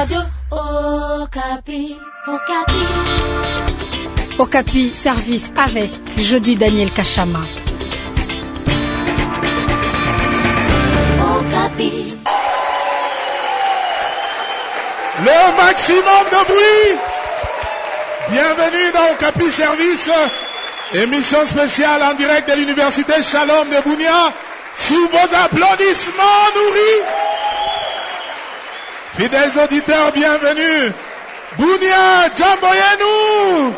Radio Okapi. Okapi. Okapi, service avec Jeudi Daniel Kachama. Okapi. Le maximum de bruit. Bienvenue dans Okapi Service, émission spéciale en direct de l'université Shalom de Bounia, sous vos applaudissements nourris. Fidèles auditeurs, bienvenue. Bounia, Jamboyenu.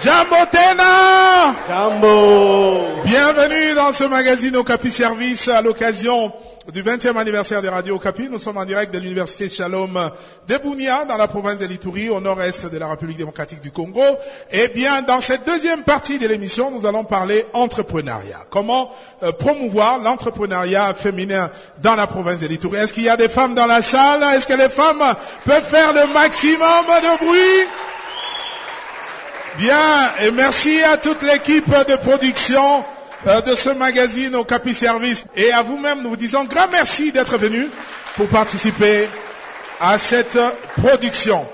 Jambotena. Jambo. Bienvenue dans ce magazine Okapi Service à l'occasion du 20e anniversaire de Radio Okapi. Nous sommes en direct de l'université Shalom de Bounia, dans la province de l'Itourie, au nord-est de la République démocratique du Congo. Et bien, dans cette deuxième partie de l'émission, nous allons parler entrepreneuriat. Comment euh, promouvoir l'entrepreneuriat féminin dans la province de l'Itourie. Est-ce qu'il y a des femmes dans la salle? Est-ce que les femmes peuvent faire le maximum de bruit? Bien, et merci à toute l'équipe de production de ce magazine au Capi Service. Et à vous-même, nous vous disons grand merci d'être venus pour participer à cette production.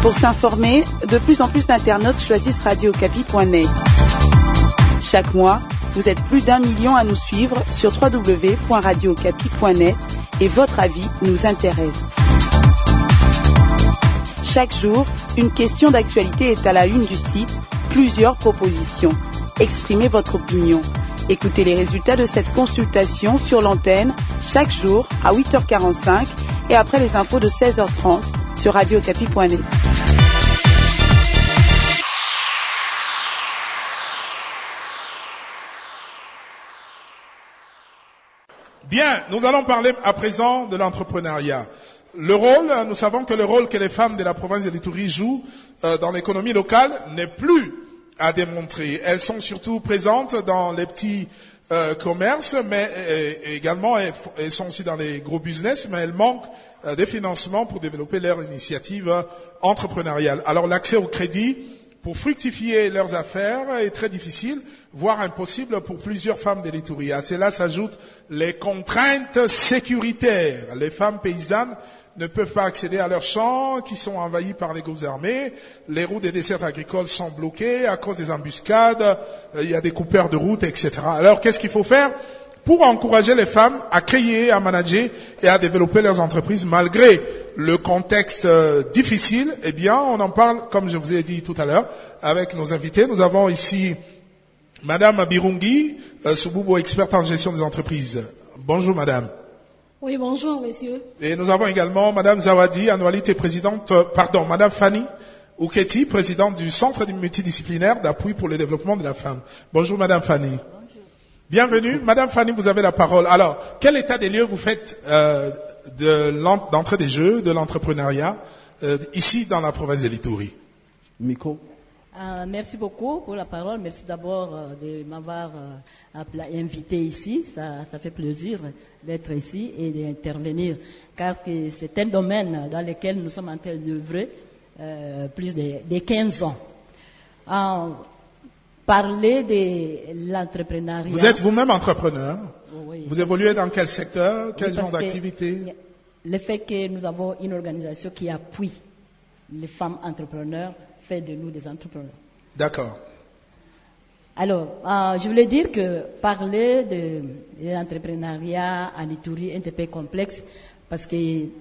Pour s'informer, de plus en plus d'internautes choisissent radiocapi.net. Chaque mois, vous êtes plus d'un million à nous suivre sur www.radiocapi.net et votre avis nous intéresse. Chaque jour, une question d'actualité est à la une du site, plusieurs propositions. Exprimez votre opinion. Écoutez les résultats de cette consultation sur l'antenne chaque jour à 8h45 et après les infos de 16h30 sur radiocapi.net. Bien, nous allons parler à présent de l'entrepreneuriat. Le rôle, nous savons que le rôle que les femmes de la province de l'Itourie jouent euh, dans l'économie locale n'est plus à démontrer. Elles sont surtout présentes dans les petits euh, commerces, mais également elles, elles, sont aussi dans les gros business, mais elles manquent euh, des financements pour développer leur initiative entrepreneuriale. Alors l'accès au crédit pour fructifier leurs affaires est très difficile, voire impossible pour plusieurs femmes de l'Itourie. À cela s'ajoutent les contraintes sécuritaires. Les femmes paysannes ne peuvent pas accéder à leurs champs qui sont envahis par les groupes armés. Les routes des desserts agricoles sont bloquées à cause des embuscades. Il y a des coupeurs de routes, etc. Alors qu'est-ce qu'il faut faire pour encourager les femmes à créer, à manager et à développer leurs entreprises malgré le contexte difficile? Eh bien, on en parle, comme je vous ai dit tout à l'heure, avec nos invités. Nous avons ici Madame Birungi, euh, Sububo, experte en gestion des entreprises. Bonjour Madame. Oui, bonjour, messieurs. Et nous avons également Madame Zawadi, annualité présidente, euh, pardon, Madame Fanny Ouketi, présidente du Centre multidisciplinaire d'appui pour le développement de la femme. Bonjour Madame Fanny. Bonjour. Bienvenue. Madame Fanny, vous avez la parole. Alors, quel état des lieux vous faites euh, d'entrée de des jeux, de l'entrepreneuriat, euh, ici dans la province de l'Itourie Miko. Euh, merci beaucoup pour la parole. Merci d'abord euh, de m'avoir euh, invité ici. Ça, ça, fait plaisir d'être ici et d'intervenir, car c'est un domaine dans lequel nous sommes en train d'œuvrer plus de, de, 15 ans. En parler de l'entrepreneuriat. Vous êtes vous-même entrepreneur oui, Vous évoluez dans quel secteur? Quel oui, genre d'activité? Le fait que nous avons une organisation qui appuie les femmes entrepreneurs fait de nous des entrepreneurs. D'accord. Alors, euh, je voulais dire que parler de, de l'entrepreneuriat en Itourie est un peu complexe parce que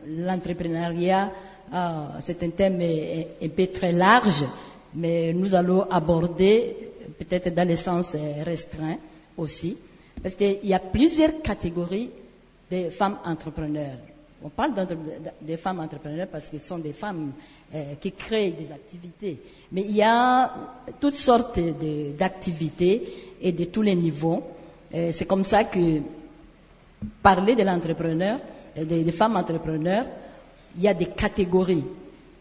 l'entrepreneuriat, euh, c'est un thème un peu très large, mais nous allons aborder peut-être dans le sens restreint aussi, parce qu'il y a plusieurs catégories de femmes entrepreneurs. On parle des femmes entrepreneurs parce que ce sont des femmes euh, qui créent des activités. Mais il y a toutes sortes d'activités et de tous les niveaux. Euh, C'est comme ça que parler de l'entrepreneur, des, des, femmes entrepreneurs, il y a des catégories.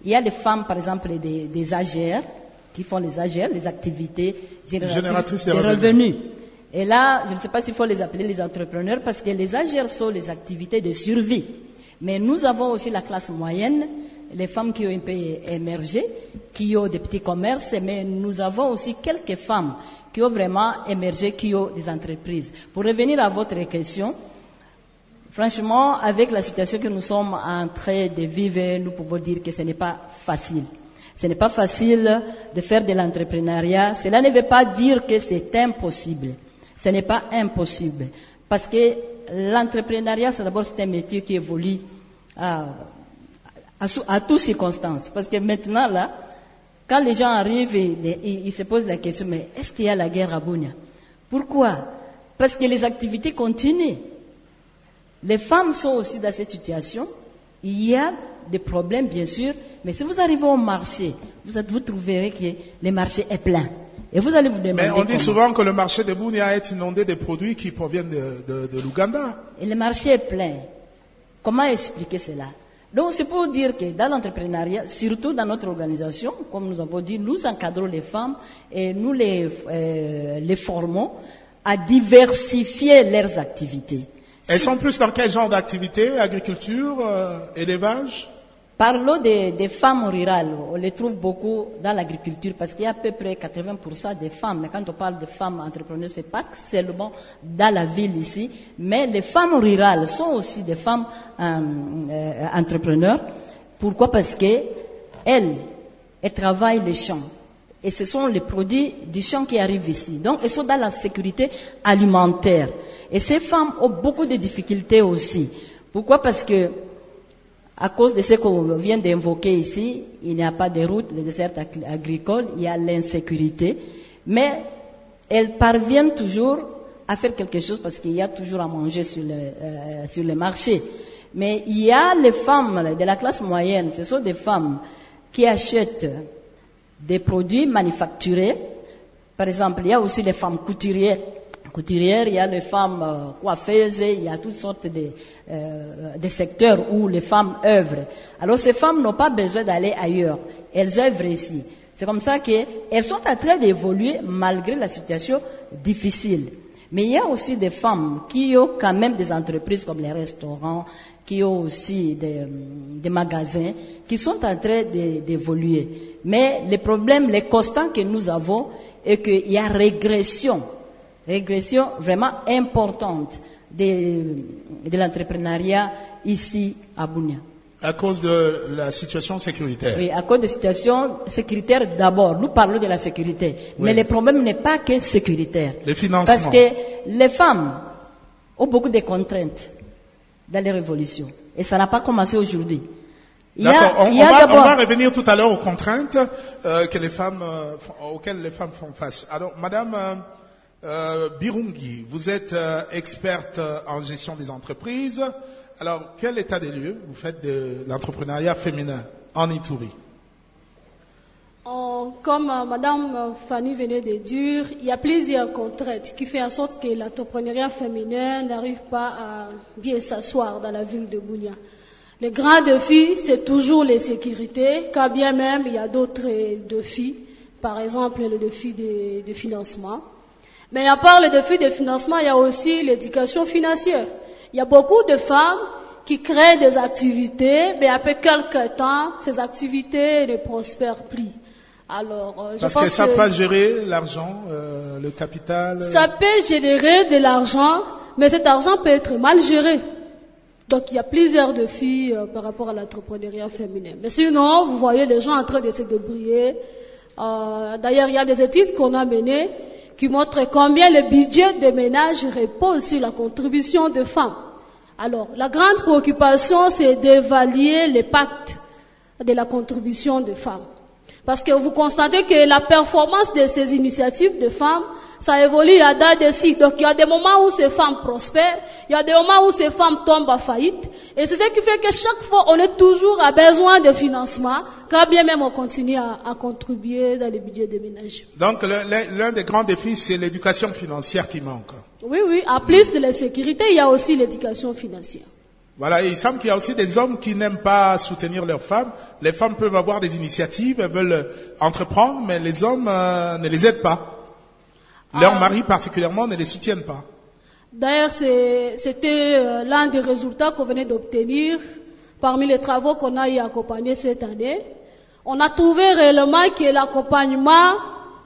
Il y a les femmes, par exemple, des, des AGR, qui font les AGR, les activités génératrices, de revenus. Et là, je ne sais pas s'il faut les appeler les entrepreneurs parce que les AGR sont les activités de survie. Mais nous avons aussi la classe moyenne les femmes qui ont un peu émergé, qui ont des petits commerces, mais nous avons aussi quelques femmes qui ont vraiment émergé, qui ont des entreprises. Pour revenir à votre question, franchement, avec la situation que nous sommes en train de vivre, nous pouvons dire que ce n'est pas facile. Ce n'est pas facile de faire de l'entrepreneuriat. Cela ne veut pas dire que c'est impossible. Ce n'est pas impossible. Parce que l'entrepreneuriat, c'est d'abord un métier qui évolue à, à, toutes circonstances. Parce que maintenant, là, quand les gens arrivent, ils, ils se posent la question, mais est-ce qu'il y a la guerre à Bounia? Pourquoi? Parce que les activités continuent. Les femmes sont aussi dans cette situation. Il y a des problèmes, bien sûr, mais si vous arrivez au marché, vous, vous trouverez que le marché est plein. Et vous allez vous demander. Mais on dit comment. souvent que le marché de Bounia est inondé de produits qui proviennent de, de, de l'Ouganda. Et le marché est plein. Comment expliquer cela? Donc c'est pour dire que dans l'entrepreneuriat, surtout dans notre organisation, comme nous avons dit, nous encadrons les femmes et nous les, euh, les formons à diversifier leurs activités. Elles sont plus dans quel genre d'activité? Agriculture, euh, élevage? Parlons des, des, femmes rurales. On les trouve beaucoup dans l'agriculture parce qu'il y a à peu près 80% des femmes. Mais quand on parle de femmes entrepreneurs, c'est pas seulement dans la ville ici, mais les femmes rurales sont aussi des femmes euh, euh, entrepreneurs. Pourquoi? Parce que elles, elles travaillent les champs. Et ce sont les produits du champ qui arrivent ici. Donc, elles sont dans la sécurité alimentaire. Et ces femmes ont beaucoup de difficultés aussi. Pourquoi? Parce que à cause de ce qu'on vient d'invoquer ici, il n'y a pas de route, les déserts agricoles, il y a l'insécurité, mais elles parviennent toujours à faire quelque chose parce qu'il y a toujours à manger sur le, euh, sur le marché. Mais il y a les femmes de la classe moyenne, ce sont des femmes qui achètent des produits manufacturés. Par exemple, il y a aussi les femmes couturières couturières, il y a les femmes euh, coiffeuses, il y a toutes sortes de, euh, secteurs où les femmes œuvrent. Alors ces femmes n'ont pas besoin d'aller ailleurs, elles œuvrent ici. C'est comme ça qu'elles sont en train d'évoluer malgré la situation difficile. Mais il y a aussi des femmes qui ont quand même des entreprises comme les restaurants, qui ont aussi des, des magasins, qui sont en train d'évoluer. Mais le problème, le constat que nous avons est qu'il y a régression régression vraiment importante de, de l'entrepreneuriat ici à Bounia. À cause de la situation sécuritaire. Oui, à cause de la situation sécuritaire d'abord. Nous parlons de la sécurité. Oui. Mais le problème n'est pas que sécuritaire. Le financement. Parce que les femmes ont beaucoup de contraintes dans les révolutions. Et ça n'a pas commencé aujourd'hui. D'accord. On, on, va, on, va revenir tout à l'heure aux contraintes euh, que les femmes, euh, auxquelles les femmes font face. Alors, Madame euh, euh, Birungi, vous êtes euh, experte en gestion des entreprises. Alors, quel état des lieux vous faites de l'entrepreneuriat féminin en Ituri? En, Comme euh, Madame Fanny venait de dire, il y a plusieurs contraintes qui font en sorte que l'entrepreneuriat féminin n'arrive pas à bien s'asseoir dans la ville de Bounia. Le grand défi, c'est toujours les sécurités, quand bien même il y a d'autres défis, par exemple le défi de financement. Mais à part le défi de financement, il y a aussi l'éducation financière. Il y a beaucoup de femmes qui créent des activités, mais après quelques temps, ces activités ne prospèrent plus. Alors, euh, je Parce pense que ça que peut gérer l'argent, euh, le capital. ça peut générer de l'argent, mais cet argent peut être mal géré. Donc, il y a plusieurs défis euh, par rapport à l'entrepreneuriat féminin. Mais sinon, vous voyez les gens en train de se débrouiller. Euh, D'ailleurs, il y a des études qu'on a menées qui montre combien le budget des ménages repose sur la contribution des femmes. Alors, la grande préoccupation, c'est d'évaluer l'impact de la contribution des femmes. Parce que vous constatez que la performance de ces initiatives de femmes, ça évolue à date de si. Donc il y a des moments où ces femmes prospèrent, il y a des moments où ces femmes tombent en faillite. Et c'est ce qui fait que chaque fois, on est toujours à besoin de financement, quand bien même on continue à, à contribuer dans les budgets des ménages. Donc l'un des grands défis, c'est l'éducation financière qui manque. Oui, oui. En plus de la sécurité, il y a aussi l'éducation financière. Voilà, et il semble qu'il y a aussi des hommes qui n'aiment pas soutenir leurs femmes. Les femmes peuvent avoir des initiatives, elles veulent entreprendre, mais les hommes euh, ne les aident pas. Leurs Ah. maris particulièrement ne les soutiennent pas. D'ailleurs, c'était euh, l'un des résultats qu'on venait d'obtenir parmi les travaux qu'on a eu accompagnés cette année, on a trouvé réellement que l'accompagnement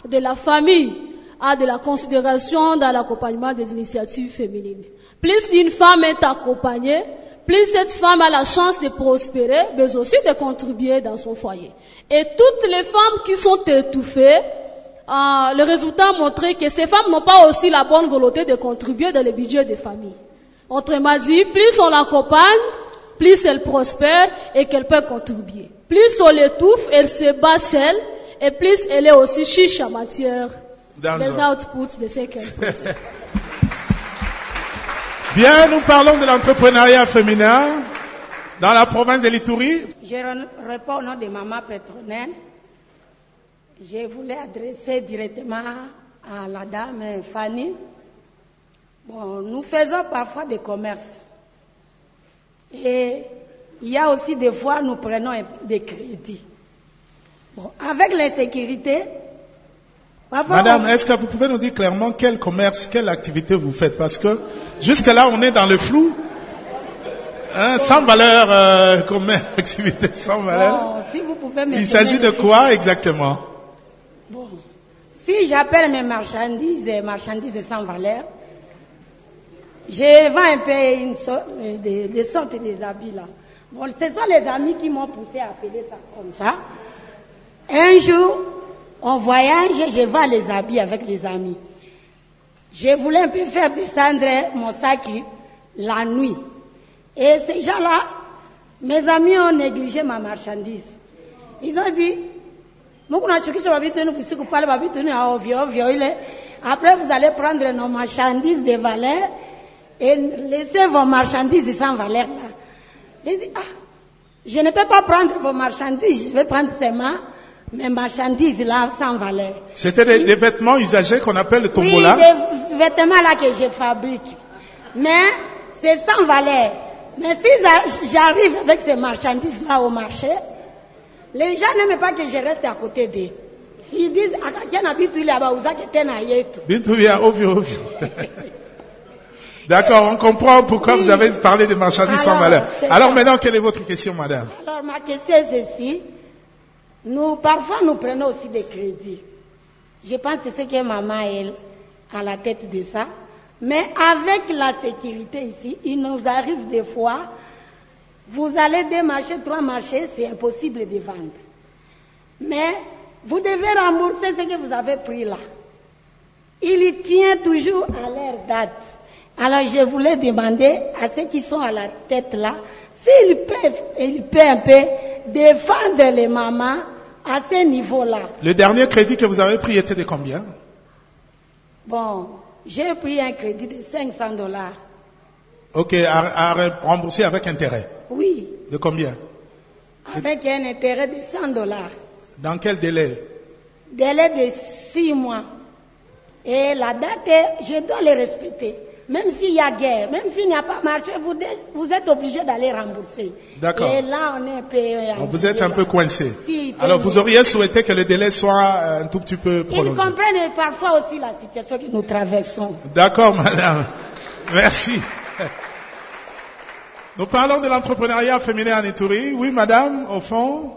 de la famille a de la considération dans l'accompagnement des initiatives féminines. Plus une femme est accompagnée, plus cette femme a la chance de prospérer, mais aussi de contribuer dans son foyer. Et toutes les femmes qui sont étouffées, euh, le résultat a montré que ces femmes n'ont pas aussi la bonne volonté de contribuer dans le budget des familles. Autrement dit, plus on l'accompagne, plus elle prospère et qu'elle peut contribuer. Plus on l'étouffe, elle se bat seule et plus elle est aussi chiche en matière des outputs de ce qu'elle produit. Bien, nous parlons de l'entrepreneuriat féminin dans la province de l'Itourie. Je réponds au nom de Maman Pétronelle. Je voulais adresser directement à la dame Fanny. Bon, nous faisons parfois des commerces. Et il y a aussi des fois, nous prenons des crédits. Bon, avec l'insécurité, Madame, est-ce que vous pouvez nous dire clairement quel commerce, quelle activité vous faites? Parce que jusque-là, on est dans le flou. Hein, sans valeur, euh, commerce, activité sans valeur. bon, si vous pouvez me Il s'agit de quoi exactement? Bon, si j'appelle mes marchandises marchandises sans valeur, je vends un peu une sorte, euh, des, des sortes des habits là. Bon, ce sont les amis qui m'ont poussé à appeler ça comme ça. Un jour, on voyage, je vends les habits avec les amis. Je voulais un peu faire descendre mon sac la nuit. Et ces gens-là, mes amis ont négligé ma marchandise. Ils ont dit, Mungu tunashukisha mabitu yenu usiku pale, mabitu yenu ya ovyo ovyo ile. Après, vous allez prendre nos marchandises de valeur et laisser vos marchandises sans valeur là. J'ai dit, ah, je ne peux pas prendre vos marchandises, je vais prendre seulement mes marchandises là sans valeur. C'était des, des vêtements usagés qu'on appelle le Oui, tombola. des vêtements là que je fabrique. Mais c'est sans valeur. Mais si j'a- j'arrive avec ces marchandises là au marché, les gens n'aiment pas que je reste à côté d'eux. Ils disent, akakia bitu ile abauzake tena yetu. Ovio ovio. D'accord, on comprend pourquoi vous avez parlé des marchandises sans valeur. Alors maintenant, quelle est votre question, madame? Alors ma question est ceci. Nous, parfois, nous prenons aussi des crédits. Je pense que c'est ce que maman elle, a la tête de ça. Mais avec la sécurité ici, il nous arrive des fois, vous allez deux marchés, trois marchés, c'est impossible de vendre. Mais vous devez rembourser ce que vous avez pris là. Il y tient toujours à leur date. Alors je voulais demander à ceux qui sont à la tête là, s'ils peuvent, ils peuvent un peu défendre les mamans à ce niveau-là. Le dernier crédit que vous avez pris était de combien? Bon, j'ai pris un crédit de 500 dollars. Ok, à, à rembourser avec intérêt. Oui, De combien avec un intérêt de 100 dollars. Dans quel délai Délai de 6 mois. Et la date, est- je dois le respecter. Même s'il y a guerre, même s'il n'y a pas marché, vous, êtes obligé d'aller rembourser. D'accord. Et là, on est un peu... Vous êtes un peu coincé. Si, Alors vous auriez souhaité que le délai soit euh, un tout petit peu Ils prolongé. comprennent parfois aussi la situation que nous traversons. D'accord, madame. Merci. Nous parlons de l'entrepreneuriat féminin en Itourie. Oui, madame, au fond.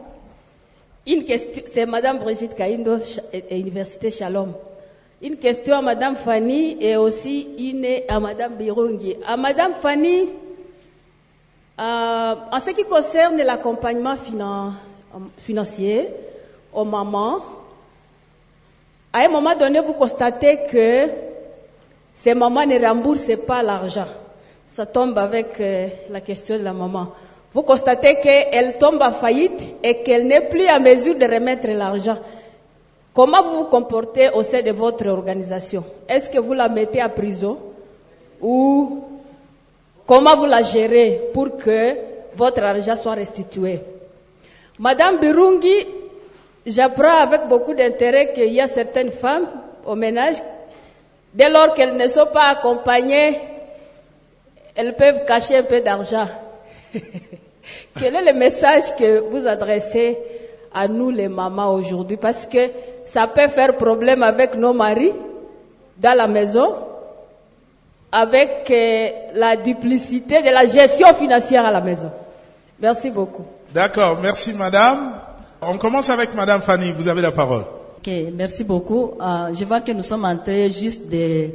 Une question, c'est Madame Brigitte Kaindo, Université Shalom. Une question à Madame Fanny et aussi une à Madame Birungi. À Madame Fanny, euh, en ce qui concerne l'accompagnement finan- financier aux mamans, à un moment donné, vous constatez que ces mamans ne remboursent pas l'argent. Ça tombe avec euh, la question de la maman. Vous constatez qu'elle tombe en faillite et qu'elle n'est plus à mesure de remettre l'argent. Comment vous vous comportez au sein de votre organisation? Est-ce que vous la mettez à prison ou comment vous la gérez pour que votre argent soit restitué? Madame Birungi, j'apprends avec beaucoup d'intérêt qu'il y a certaines femmes au ménage, dès lors qu'elles ne sont pas accompagnées, elles peuvent cacher un peu d'argent. Quel est le message que vous adressez à nous les mamans aujourd'hui? Parce que ça peut faire problème avec nos maris dans la maison, avec euh, la duplicité de la gestion financière à la maison. Merci beaucoup. D'accord, merci madame. On commence avec madame Fanny, vous avez la parole. Ok, merci beaucoup. Euh, je vois que nous sommes en train juste de,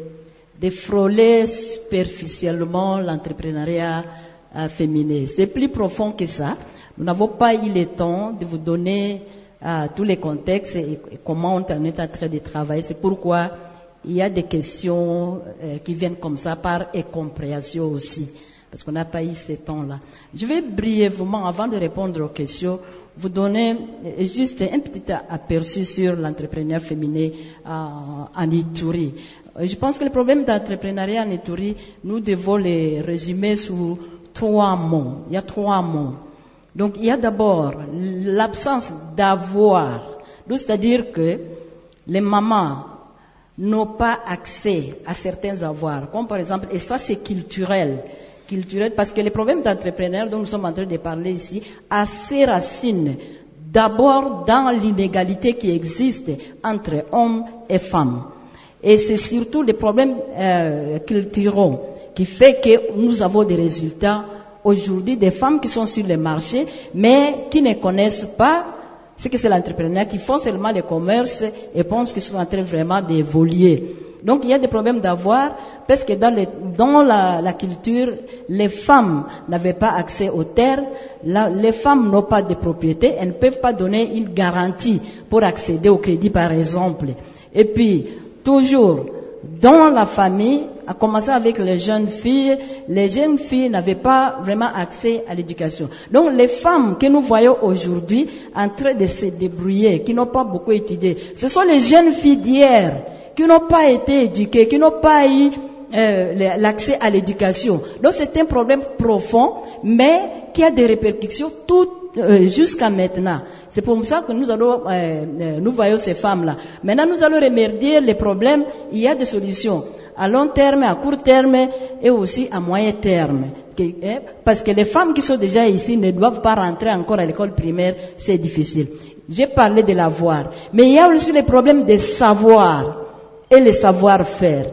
de frôler superficiellement l'entrepreneuriat euh, féminin. C'est plus profond que ça. Nous n'avons pas eu le temps de vous donner euh, tous les contextes et, comment on est en train de travailler. C'est pourquoi il y a des questions euh, qui viennent comme ça par incompréhension aussi, parce qu'on n'a pas eu ce temps-là. Je vais brièvement, avant de répondre aux questions, vous donner juste un petit aperçu sur l'entrepreneuriat féminin en Ituri. Euh, Je pense que le problème d'entrepreneuriat en nous devons les résumer sous trois mots. Il y a trois mots. Donc il y a d'abord l'absence d'avoir. C'est-à-dire que les mamans n'ont pas accès à certains avoirs, comme par exemple, et ça c'est culturel, culturel, parce que les problèmes d'entrepreneurs dont nous sommes en train de parler ici, a ses racines d'abord dans l'inégalité qui existe entre hommes et femmes. Et c'est surtout les problèmes euh, culturels qui fait que nous avons des résultats aujourd'hui des femmes qui sont sur le marché, mais qui ne connaissent pas ce que c'est l'entrepreneur, qui font seulement le commerce et pensent qu'ils sont en train vraiment d'évoluer. Donc il y a des problèmes d'avoir, parce que dans, les- dans la, la culture, les femmes n'avaient pas accès aux terres, la- les femmes n'ont pas de propriété, elles ne peuvent pas donner une garantie pour accéder au crédit par exemple. Et puis, toujours, dans la famille, à commencer avec les jeunes filles, les jeunes filles n'avaient pas vraiment accès à l'éducation. Donc les femmes que nous voyons aujourd'hui en train de se débrouiller, qui n'ont pas beaucoup étudié, ce sont les jeunes filles d'hier qui n'ont pas été éduquées, qui n'ont pas eu euh, l'accès à l'éducation. Donc c'est un problème profond, mais qui a des répercussions euh, jusqu'à maintenant. C'est pour ça que nous allons, euh, euh, nous voyons ces femmes-là. Maintenant, nous allons remédier les problèmes. Il y a des solutions à long terme, à court terme et aussi à moyen terme. Hein, Parce que les femmes qui sont déjà ici ne doivent pas rentrer encore à l'école primaire, c'est difficile. J'ai parlé de l'avoir. Mais il y a aussi les problèmes de savoir et le savoir-faire.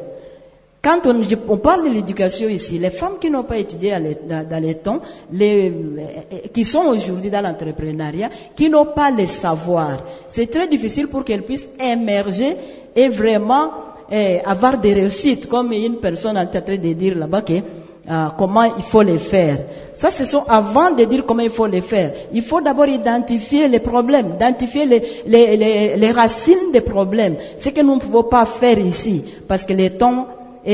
Quand on, on parle de l'éducation ici, les femmes qui n'ont pas étudié dans, les temps, les, euh, qui sont aujourd'hui dans l'entrepreneuriat, qui n'ont pas le savoir, c'est très difficile pour qu'elles puissent émerger et vraiment euh, avoir des réussites, comme une personne en train de dire là-bas que euh, comment il faut les faire. Ça, ce sont avant de dire comment il faut les faire. Il faut d'abord identifier les problèmes, identifier les, les, les, les racines des problèmes. Ce que nous ne pouvons pas faire ici, parce que le temps est,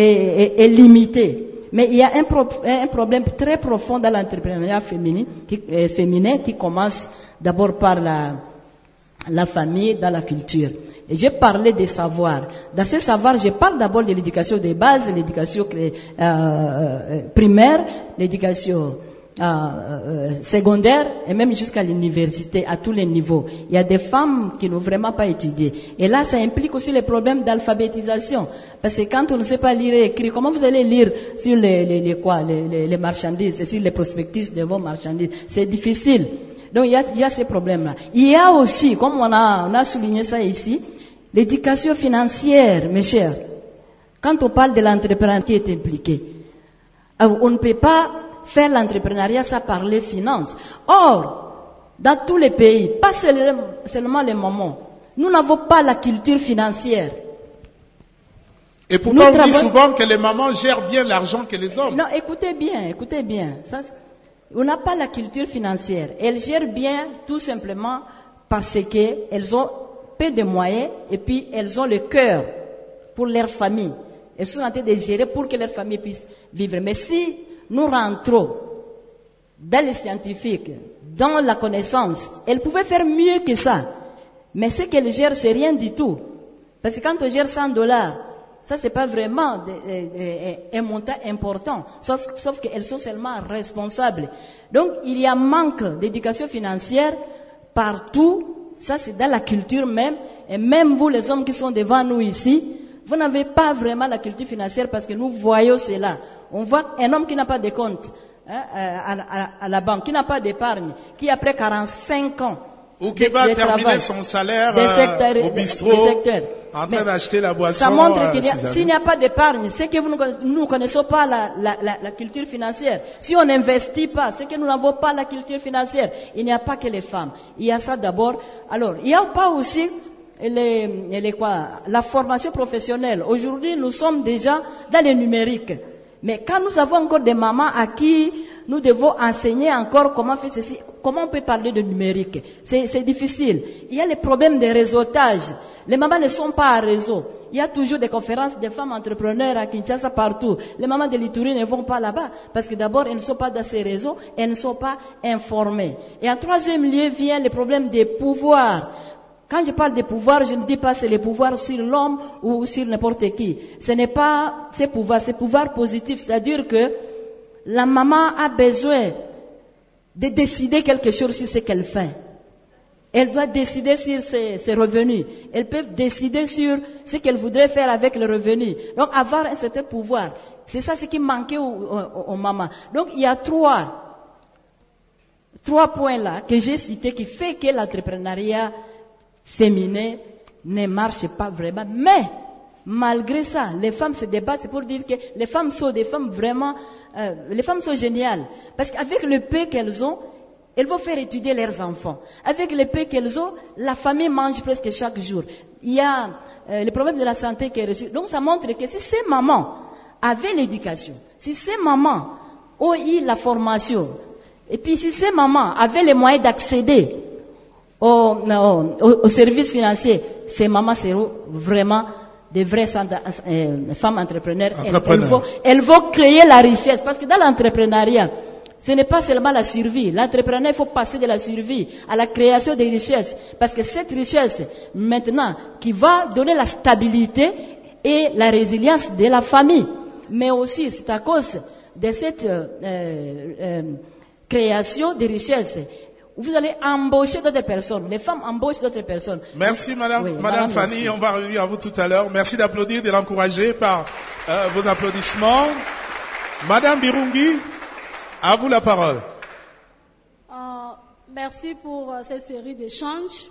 est- est limité. Mais il y a un, pro- un problème très profond dans l'entrepreneuriat féminin qui, euh, féminin qui commence d'abord par la, la famille, dans la culture. Et j'ai parlé des savoirs. Dans ces savoirs, je parle d'abord de l'éducation des bases, l'éducation euh, euh, primaire, l'éducation euh, euh, secondaire et même jusqu'à l'université, à tous les niveaux. Il y a des femmes qui n'ont vraiment pas étudié. Et là, ça implique aussi les problèmes d'alphabétisation. Parce que quand on ne sait pas lire et écrire, comment vous allez lire sur les, les, les quoi, les, les, marchandises, et sur les prospectus de vos marchandises? C'est difficile. Donc il y a, il y a ces problèmes-là. Il y a aussi, comme on a, on a souligné ça ici, l'éducation financière, mes chers. Quand on parle de l'entrepreneuriat qui est impliqué, alors, on ne peut pas faire l'entrepreneuriat sans parler finances. Or, dans tous les pays, pas seulement, les mamans, nous n'avons pas la culture financière. Et pourtant, on dit souvent que les mamans gèrent bien l'argent que les hommes. Non, écoutez bien, écoutez bien. Ça, on n'a pas la culture financière. Elles gèrent bien tout simplement parce qu'elles ont peu de moyens et puis elles ont le cœur pour leur famille. Elles sont en train de gérer pour que leur famille puisse vivre. Mais si nous rentrons dans les scientifiques, dans la connaissance, elles pouvaient faire mieux que ça. Mais ce qu'elles gèrent, c'est rien du tout. Parce que quand on gère 100 dollars, ça c'est pas vraiment un montant important, sauf, sauf qu'elles sont seulement responsables. Donc il y a manque d'éducation financière partout, ça c'est dans la culture même, et même vous les hommes qui sont devant nous ici, vous n'avez pas vraiment la culture financière parce que nous voyons cela. On voit un homme qui n'a pas de compte hein, euh, à, à- à la banque, qui n'a pas d'épargne, qui après 45 ans Ou qui de- va de terminer travail, son salaire euh, secteurs- au bistrot. En train d'acheter la boisson. Ça montre à qu'il s'il n'y a pas d'épargne, c'est que vous nous ne connaissons pas la, la- la- la culture financière. Si on n'investit pas, c'est que nous n'avons pas la culture financière. Il n'y a pas que les femmes. Il y a ça d'abord. Alors, il n'y a pas aussi les, les quoi, la formation professionnelle. Aujourd'hui, nous sommes déjà dans le numérique. Mais quand nous avons encore des mamans à qui nous devons enseigner encore comment faire ceci, comment on peut parler de numérique C'est difficile. Il y a les problèmes de réseautage. Les mamans ne sont pas à réseau. Il y a toujours des conférences des femmes entrepreneurs à Kinshasa partout. Les mamans de l'Itourie ne vont pas là-bas parce que d'abord elles ne sont pas dans ces réseaux, elles ne sont pas informées. Et en troisième lieu vient le problème des pouvoirs. Quand je parle de pouvoir, je ne dis pas c'est le pouvoir sur l'homme ou sur n'importe qui. Ce n'est pas ces pouvoirs, c'est pouvoir positif. C'est-à-dire que la maman a besoin de décider quelque chose sur ce qu'elle fait. Elle doit décider sur ses, revenus. Elles peuvent décider sur ce qu'elle voudrait faire avec le revenu. Donc avoir un certain pouvoir. C'est ça ce qui manquait aux, aux- aux mamans. Donc il y a trois, trois points là que j'ai cités qui fait que l'entrepreneuriat féminin ne marche pas vraiment. Mais malgré ça, les femmes se débattent. Pour dire que les femmes sont des femmes vraiment, euh, les femmes sont géniales. Parce qu'avec le peu qu'elles ont, elles vont faire étudier leurs enfants. Avec le peu qu'elles ont, la famille mange presque chaque jour. Il y a euh, le problème de la santé qui est reçu. Donc ça montre que si ces mamans avaient l'éducation, si ces mamans ont eu la formation, et puis si ces mamans avaient les moyens d'accéder aux, aux- aux services financiers, ces mamans seront vraiment des vraies euh, femmes entrepreneurs. Elles- vont, elles vont créer la richesse. Parce que dans l'entrepreneuriat, ce n'est pas seulement la survie. L'entrepreneur, il faut passer de la survie à la création des richesses. Parce que cette richesse, maintenant, qui va donner la stabilité et la résilience de la famille. Mais aussi, c'est à cause de cette euh, euh, création de richesses. Vous allez embaucher d'autres personnes. Les femmes embauchent d'autres personnes. Merci Madame, Oui, Madame Fanny, merci. on va revenir à vous tout à l'heure. Merci d'applaudir, de l'encourager par euh, vos applaudissements. Madame Birungi, à vous la parole. Euh, merci pour euh, cette série d'échanges.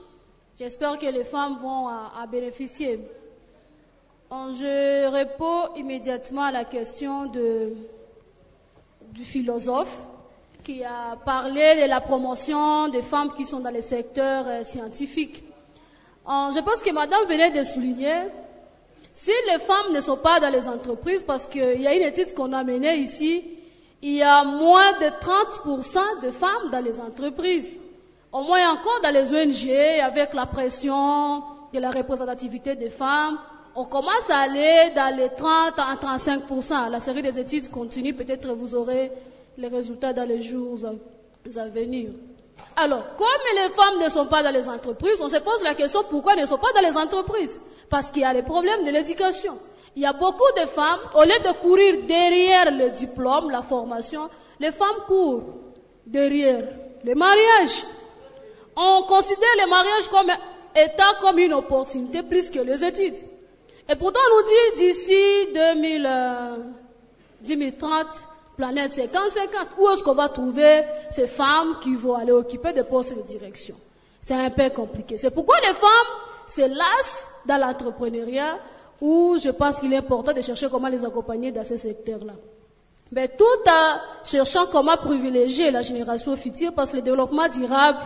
J'espère que les femmes vont à, à bénéficier. Je réponds immédiatement à la question de, du philosophe qui a parlé de la promotion des femmes qui sont dans les secteurs euh, scientifiques. Euh, je pense que Madame venait de souligner, si les femmes ne sont pas dans les entreprises, parce qu'il y a une étude qu'on a menée ici, il y a moins de 30% de femmes dans les entreprises. Au moins encore dans les ONG, avec la pression de la représentativité des femmes, on commence à aller dans les 30 à 35%. La série des études continue, peut-être vous aurez les résultats dans les jours à, venir. Alors, comme les femmes ne sont pas dans les entreprises, on se pose la question pourquoi elles ne sont pas dans les entreprises? Parce qu'il y a les problèmes de l'éducation. Il y a beaucoup de femmes, au lieu de courir derrière le diplôme, la formation, les femmes courent derrière le mariage. On considère le mariage comme étant comme une opportunité plus que les études. Et pourtant, on nous dit d'ici 2000, euh, 2030, planète 50-50, où est-ce qu'on va trouver ces femmes qui vont aller occuper des postes de direction? C'est un peu compliqué. C'est pourquoi les femmes se lassent dans l'entrepreneuriat, où je pense qu'il est important de chercher comment les accompagner dans ces secteurs-là. Mais tout en cherchant comment privilégier la génération future, parce que le développement durable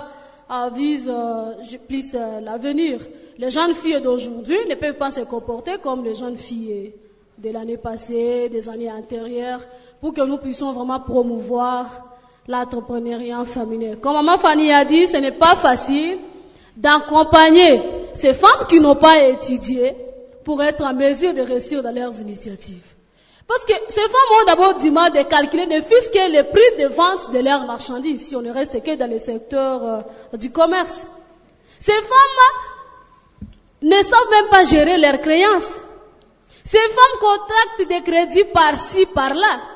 vise euh, plus euh, l'avenir. Les jeunes filles d'aujourd'hui ne peuvent pas se comporter comme les jeunes filles de l'année passée, des années antérieures, pour que nous puissions vraiment promouvoir l'entrepreneuriat féminin. Comme Maman Fanny a dit, ce n'est pas facile d'accompagner ces femmes qui n'ont pas étudié pour être en mesure de réussir dans leurs initiatives. Parce que ces femmes ont d'abord du mal de calculer ne fût-ce que le prix de vente de leurs marchandises, si on ne reste que dans le secteur euh, du commerce. Ces femmes ne savent même pas gérer leurs créances. Ces femmes contractent des crédits par-ci, par-là.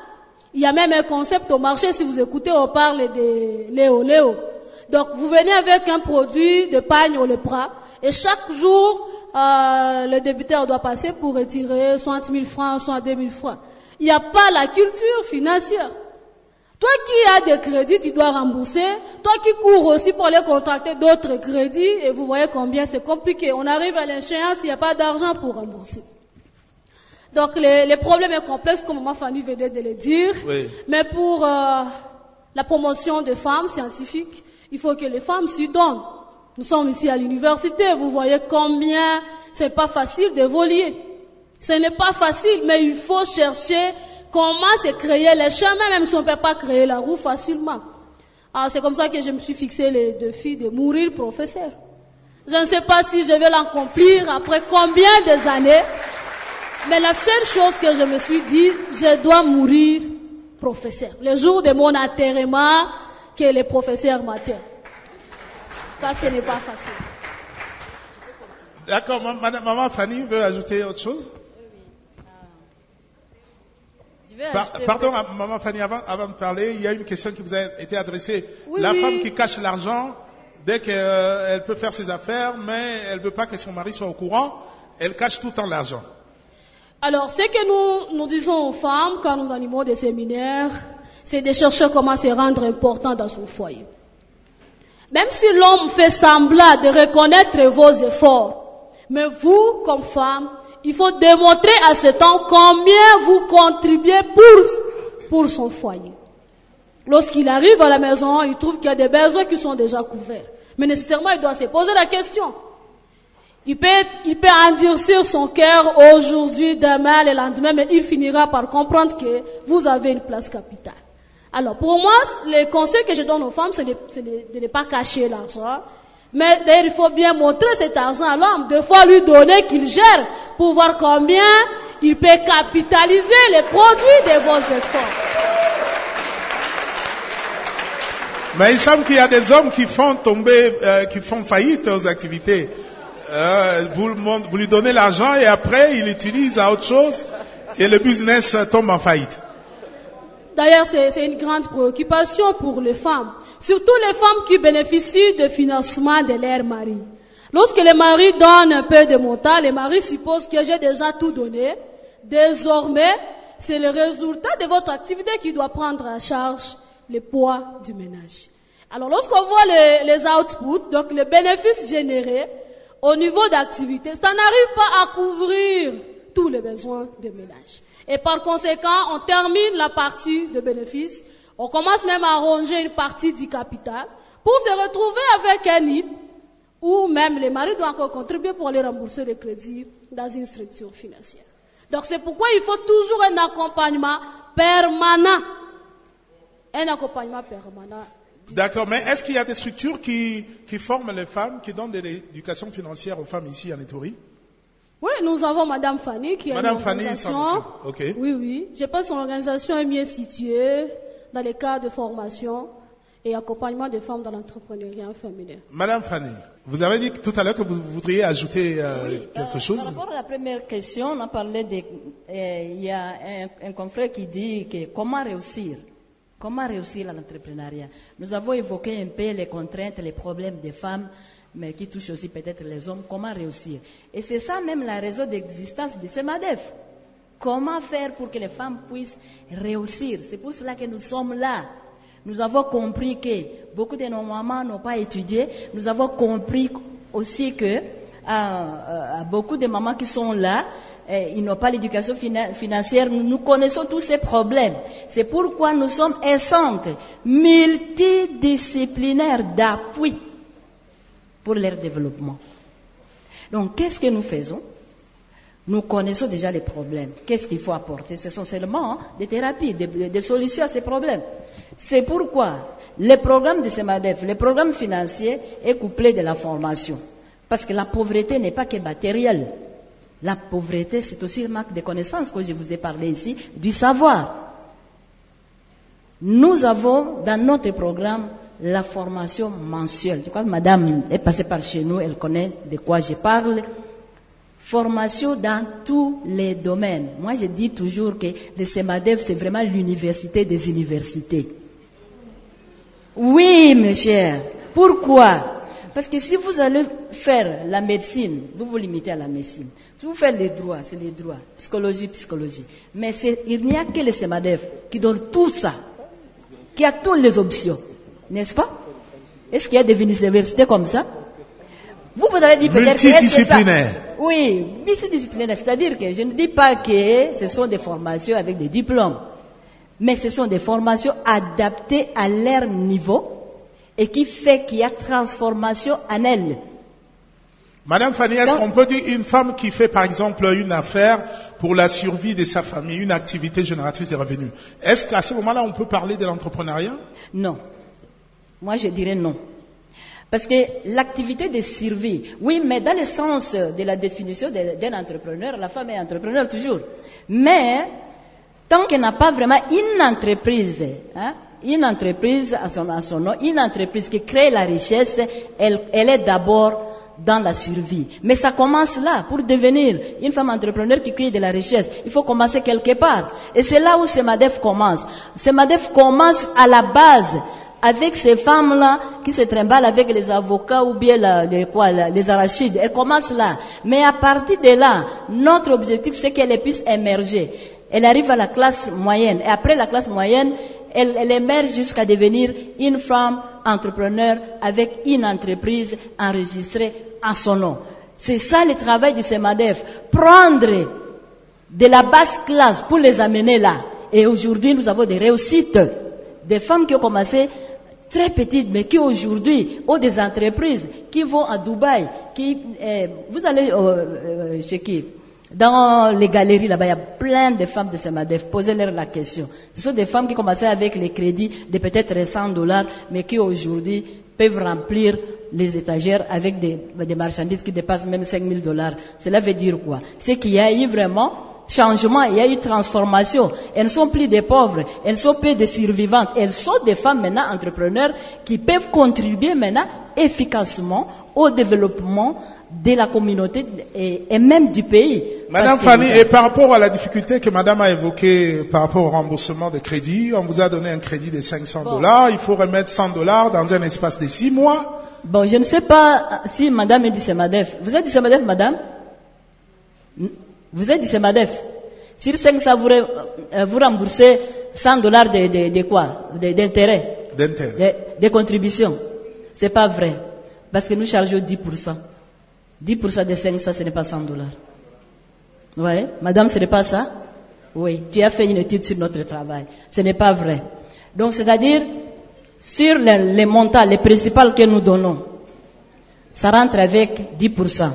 Il y a même un concept au marché, si vous écoutez, on parle de Léo Léo. Donc vous venez avec un produit de pagne au bras et chaque jour, euh, le débiteur doit passer pour retirer soit 000 francs, soit 2 000 francs. Il n'y a pas la culture financière. Toi qui as des crédits, tu dois rembourser. Toi qui cours aussi pour aller contracter d'autres crédits, et vous voyez combien c'est compliqué. On arrive à l'échéance, il n'y a pas d'argent pour rembourser. Donc les, les problèmes sont complexes, comme ma Fanny venait de le dire. Oui. Mais pour euh, la promotion des femmes scientifiques, il faut que les femmes s'y donnent. Nous sommes ici à l'université, vous voyez combien c'est pas facile d'évoluer. Ce n'est pas facile, mais il faut chercher comment se créer les chemins, même si on ne peut pas créer la roue facilement. Ah, c'est comme ça que je me suis fixé le défi de mourir professeur. Je ne sais pas si je vais l'accomplir après combien des années, mais la seule chose que je me suis dit, je dois mourir professeur. Le jour de mon enterrement, que les professeurs m'enterrent. Ça, ce n'est pas facile. D'accord, maman Fanny veut ajouter autre chose? Par- Pardon, maman Fanny, avant, avant de parler, il y a une question qui vous a été adressée. Oui, la oui. femme qui cache l'argent, dès qu'elle peut faire ses affaires, mais elle ne veut pas que son mari soit au courant, elle cache tout le temps l'argent. Alors, ce que nous, nous disons aux femmes quand nous animons des séminaires, c'est de chercher comment se rendre important dans son foyer. Même si l'homme fait semblant de reconnaître vos efforts, mais vous, comme femme, il faut démontrer à cet homme combien vous contribuez pour, pour son foyer. Lorsqu'il arrive à la maison, il trouve qu'il y a des besoins qui sont déjà couverts. Mais nécessairement, il doit se poser la question. Il peut, il peut endurcir son cœur aujourd'hui, demain, le lendemain, mais il finira par comprendre que vous avez une place capitale. Alors, pour moi, le conseil que je donne aux femmes, c'est de, ne pas cacher l'argent. Mais d'ailleurs, il faut bien montrer cet argent à l'homme, deux fois lui donner qu'il gère pour voir combien il peut capitaliser les produits de vos efforts. Mais il semble qu'il y a des hommes qui font tomber, euh, qui font faillite aux activités. Euh, vous, vous lui donnez l'argent et après il l'utilise à autre chose et le business tombe en faillite. D'ailleurs, c'est une grande préoccupation pour les femmes, surtout les femmes qui bénéficient de financement de leur mari. Lorsque le mari donne un peu de montant, le mari suppose que j'ai déjà tout donné. Désormais, c'est le résultat de votre activité qui doit prendre en charge le poids du ménage. Alors, lorsqu'on voit les, les outputs, donc les bénéfices générés au niveau d'activité, ça n'arrive pas à couvrir tous les besoins de ménage. Et par conséquent, on termine la partie de bénéfices, on commence même à ronger une partie du capital pour se retrouver avec un nid où même les maris doivent encore contribuer pour aller rembourser les crédits dans une structure financière. Donc c'est pourquoi il faut toujours un accompagnement permanent. Un accompagnement permanent. D'accord, mais est-ce qu'il y a des structures qui, qui forment les femmes, qui donnent de l'éducation financière aux femmes ici en Étourie Oui, nous avons Madame Fanny qui est Madame une Fanny organisation. Oui, oui. Je pense que son organisation est bien située dans les cas de formation et accompagnement des femmes dans l'entrepreneuriat féminin. Madame Fanny, vous avez dit tout à l'heure que vous voudriez ajouter euh, quelque Euh, chose Par rapport à la première question, on a parlé de. euh, Il y a un, un confrère qui dit que comment réussir Comment réussir l'entrepreneuriat? Nous avons évoqué un peu les contraintes, les problèmes des femmes, mais qui touchent aussi peut-être les hommes. Comment réussir? Et c'est ça même la raison d'existence de ce MADEF. Comment faire pour que les femmes puissent réussir? C'est pour cela que nous sommes là. Nous avons compris que beaucoup de nos mamans n'ont pas étudié. Nous avons compris aussi que euh, euh, beaucoup de mamans qui sont là, ils n'ont pas l'éducation fina- financière. Nous, connaissons tous ces problèmes. C'est pourquoi nous sommes un centre multidisciplinaire d'appui pour leur développement. Donc, qu'est-ce que nous faisons? Nous connaissons déjà les problèmes. Qu'est-ce qu'il faut apporter? Ce sont seulement hein, des thérapies, des, des solutions à ces problèmes. C'est pourquoi le programme de CEMADEF, le programme financier est couplé de la formation. Parce que la pauvreté n'est pas que matérielle. La pauvreté, c'est aussi le manque de connaissances que je vous ai parlé ici, du savoir. Nous avons dans notre programme la formation mensuelle. Je crois que madame est passée par chez nous, elle connaît de quoi je parle formation dans tous les domaines. Moi, je dis toujours que le CEMADEF, c'est vraiment l'université des universités. Oui, mes chers. Pourquoi? Parce que si vous allez faire la médecine, vous vous limitez à la médecine. Si vous faites les droits, c'est les droits. Psychologie, psychologie. Mais il n'y a que le CEMADEF qui donne tout ça qui a toutes les options. N'est-ce pas? Est-ce qu'il y a des universités comme ça? Vous, vous allez dire peut-être que est-ce que ça- Multidisciplinaire. Oui, multidisciplinaire. C'est-à-dire que je ne dis pas que ce sont des formations avec des diplômes, mais ce sont des formations adaptées à leur niveau et qui fait qu'il y a transformation en elles. Madame Fanny, est-ce qu'on peut dire une femme qui fait par exemple une affaire pour la survie de sa famille, une activité génératrice de revenus, est-ce qu'à ce moment-là on peut parler de l'entrepreneuriat? Non. Moi, je dirais non. Parce que l'activité de survie, oui, mais dans le sens de la définition d'un entrepreneur, la femme est entrepreneur toujours. Mais, tant qu'elle n'a pas vraiment une entreprise, hein, une entreprise à son, à son nom, une entreprise qui crée la richesse, elle, elle est d'abord dans la survie. Mais ça commence là. Pour devenir une femme entrepreneur qui crée de la richesse, il faut commencer quelque part. Et c'est là où Semadef commence. Semadef commence à la base avec ces femmes-là qui se trimballent avec les avocats ou bien les, quoi, les arachides. Elles commencent là. Mais à partir de là, notre objectif, c'est qu'elles puissent émerger. Elle arrive à la classe moyenne. Et après la classe moyenne, elle, elle émerge jusqu'à devenir une femme entrepreneur avec une entreprise enregistrée en son nom. C'est ça le travail du SEMADEF. Prendre de la basse classe pour les amener là. Et aujourd'hui, nous avons des réussites. Des femmes qui ont commencé très petites, mais qui aujourd'hui ont des entreprises, qui vont à Dubaï, qui, euh, vous allez euh, euh, chez qui? Dans les galeries là-bas, il y a plein de femmes de Semadef. Posez-leur la question. Ce sont des femmes qui commençaient avec les crédits de peut-être 100 dollars, mais qui aujourd'hui peuvent remplir les étagères avec des, des marchandises qui dépassent même 5 000 dollars. Cela veut dire quoi? C'est qu'il y a eu vraiment changement, il y a eu transformation. Elles ne sont plus des pauvres, elles sont plus des survivantes. Elles sont des femmes maintenant entrepreneurs qui peuvent contribuer maintenant efficacement au développement de la communauté et, et même du pays. Madame Fanny, et par rapport à la difficulté que Madame a évoquée par rapport au remboursement des crédits, on vous a donné un crédit de 500 dollars, il faut remettre 100 dollars dans un espace de 6 mois. Bon, je ne sais pas si madame est du SEMADEF. Vous êtes du SEMADEF, madame? Vous êtes du SEMADEF Sur 500, vous, euh, vous remboursez 100 dollars de, de, de quoi? D'intérêt d'intérêt. de, de contribution. C'est pas vrai. Parce que nous chargeons 10%. 10% de 500, ce n'est pas 100 dollars. Ouais, madame, ce n'est pas ça? Oui, tu as fait une étude sur notre travail. Ce n'est pas vrai. Donc, c'est-à-dire, sur les, les montants, les principales que nous donnons, ça rentre avec 10%.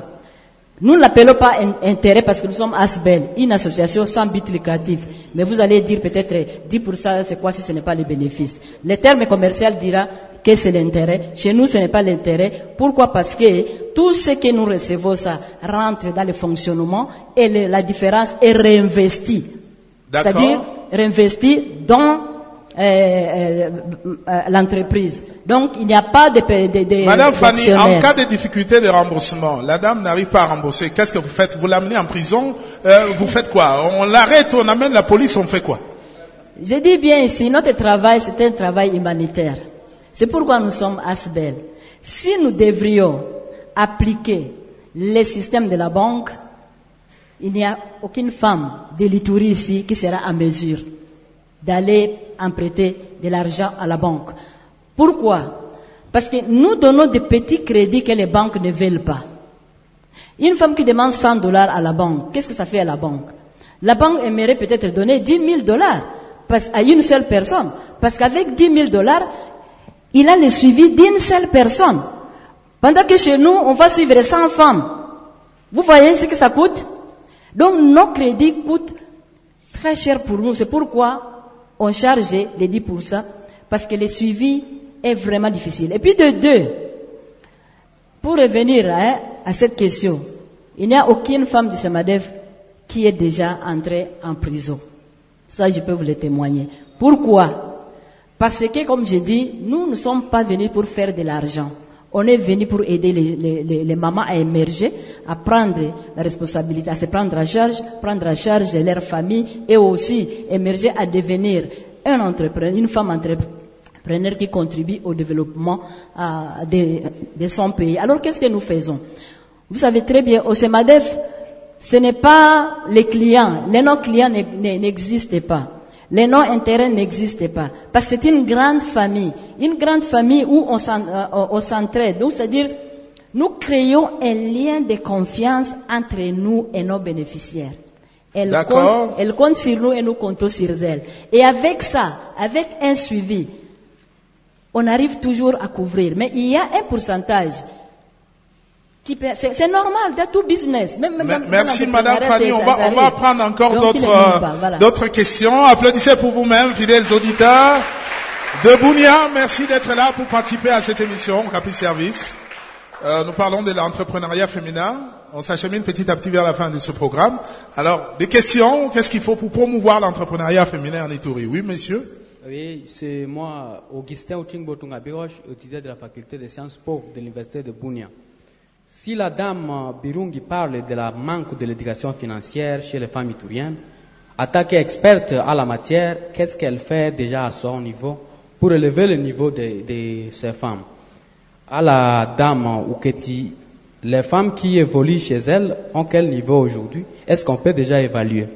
Nous ne l'appelons pas in- intérêt parce que nous sommes ASBEL, une association sans but lucratif. Mais vous allez dire peut-être 10% c'est quoi si ce n'est pas le bénéfice? Le terme commercial dira que c'est l'intérêt. Chez nous, ce n'est pas l'intérêt. Pourquoi? Parce que tout ce que nous recevons, ça rentre dans le fonctionnement et le- la différence est réinvestie. C'est-à-dire réinvesti dans euh, euh, l'entreprise. Donc, il n'y a pas de, de, de Madame Fanny, en cas de difficulté de remboursement, la dame n'arrive pas à rembourser, qu'est-ce que vous faites? Vous l'amenez en prison euh, Vous faites quoi? On l'arrête, on amène la police, on fait quoi? Je dis bien ici, notre travail, c'est un travail humanitaire. C'est pourquoi nous sommes ASBEL. Si nous devrions appliquer les systèmes de la banque, il n'y a aucune femme de l'Itourie ici qui sera à mesure d'aller emprunter de l'argent à la banque. Pourquoi? Parce que nous donnons des petits crédits que les banques ne veulent pas. Une femme qui demande 100 dollars à la banque, qu'est-ce que ça fait à la banque? La banque aimerait peut-être donner 10 000 dollars à une seule personne. Parce qu'avec 10 000 dollars, il a le suivi d'une seule personne. Pendant que chez nous, on va suivre 100 femmes. Vous voyez ce que ça coûte? Donc nos crédits coûtent très cher pour nous. C'est pourquoi on charge les 10% parce que le suivi est vraiment difficile. Et puis de deux, pour revenir hein, à cette question, il n'y a aucune femme de Samadev qui est déjà entrée en prison. Ça, je peux vous le témoigner. Pourquoi? Parce que, comme je dis, nous ne sommes pas venus pour faire de l'argent. On est venu pour aider les, mamans à émerger, à prendre la responsabilité, à se prendre en charge, prendre en charge leur famille et aussi émerger à devenir un entrepreneur, une femme entrepreneur qui contribue au développement euh, de, son pays. Alors qu'est-ce que nous faisons? Vous savez très bien, au SEMADEF, ce n'est pas les clients, les non-clients n'e- n'e- n'existent pas. Les non-intérêts n'existent pas. Parce que c'est une grande famille. Une grande famille où on s'en- euh, on s'entraide. Donc, c'est-à-dire, nous créons un lien de confiance entre nous et nos bénéficiaires. Elle compte, elle compte sur nous et nous comptons sur elle. Et avec ça, avec un suivi, on arrive toujours à couvrir. Mais il y a un pourcentage c'est c'est normal, dans tout business. Même, même dans- Merci dans Madame Fanny. On va, on va prendre encore d'autres euh, pas, voilà. d'autres questions. Applaudissez pour vous-même, fidèles auditeurs de Bounia. Merci d'être là pour participer à cette émission Capi Service. Euh, nous parlons de l'entrepreneuriat féminin. On s'achemine petit à petit vers la fin de ce programme. Alors, des questions. Qu'est-ce qu'il faut pour promouvoir l'entrepreneuriat féminin en Ituri? Oui, messieurs? Oui, c'est moi, Augustin Outingbo Tungabiroche, étudiant de la faculté de Sciences Po de l'université de Bounia. Si la dame euh, Birungi parle de la manque de l'éducation financière chez les femmes ituriennes, en tant qu'experte à la matière, qu'est-ce qu'elle fait déjà à son niveau pour élever le niveau de, de ces femmes? À la dame Ouketi, les femmes qui évoluent chez elle, ont quel niveau aujourd'hui? Est-ce qu'on peut déjà évaluer?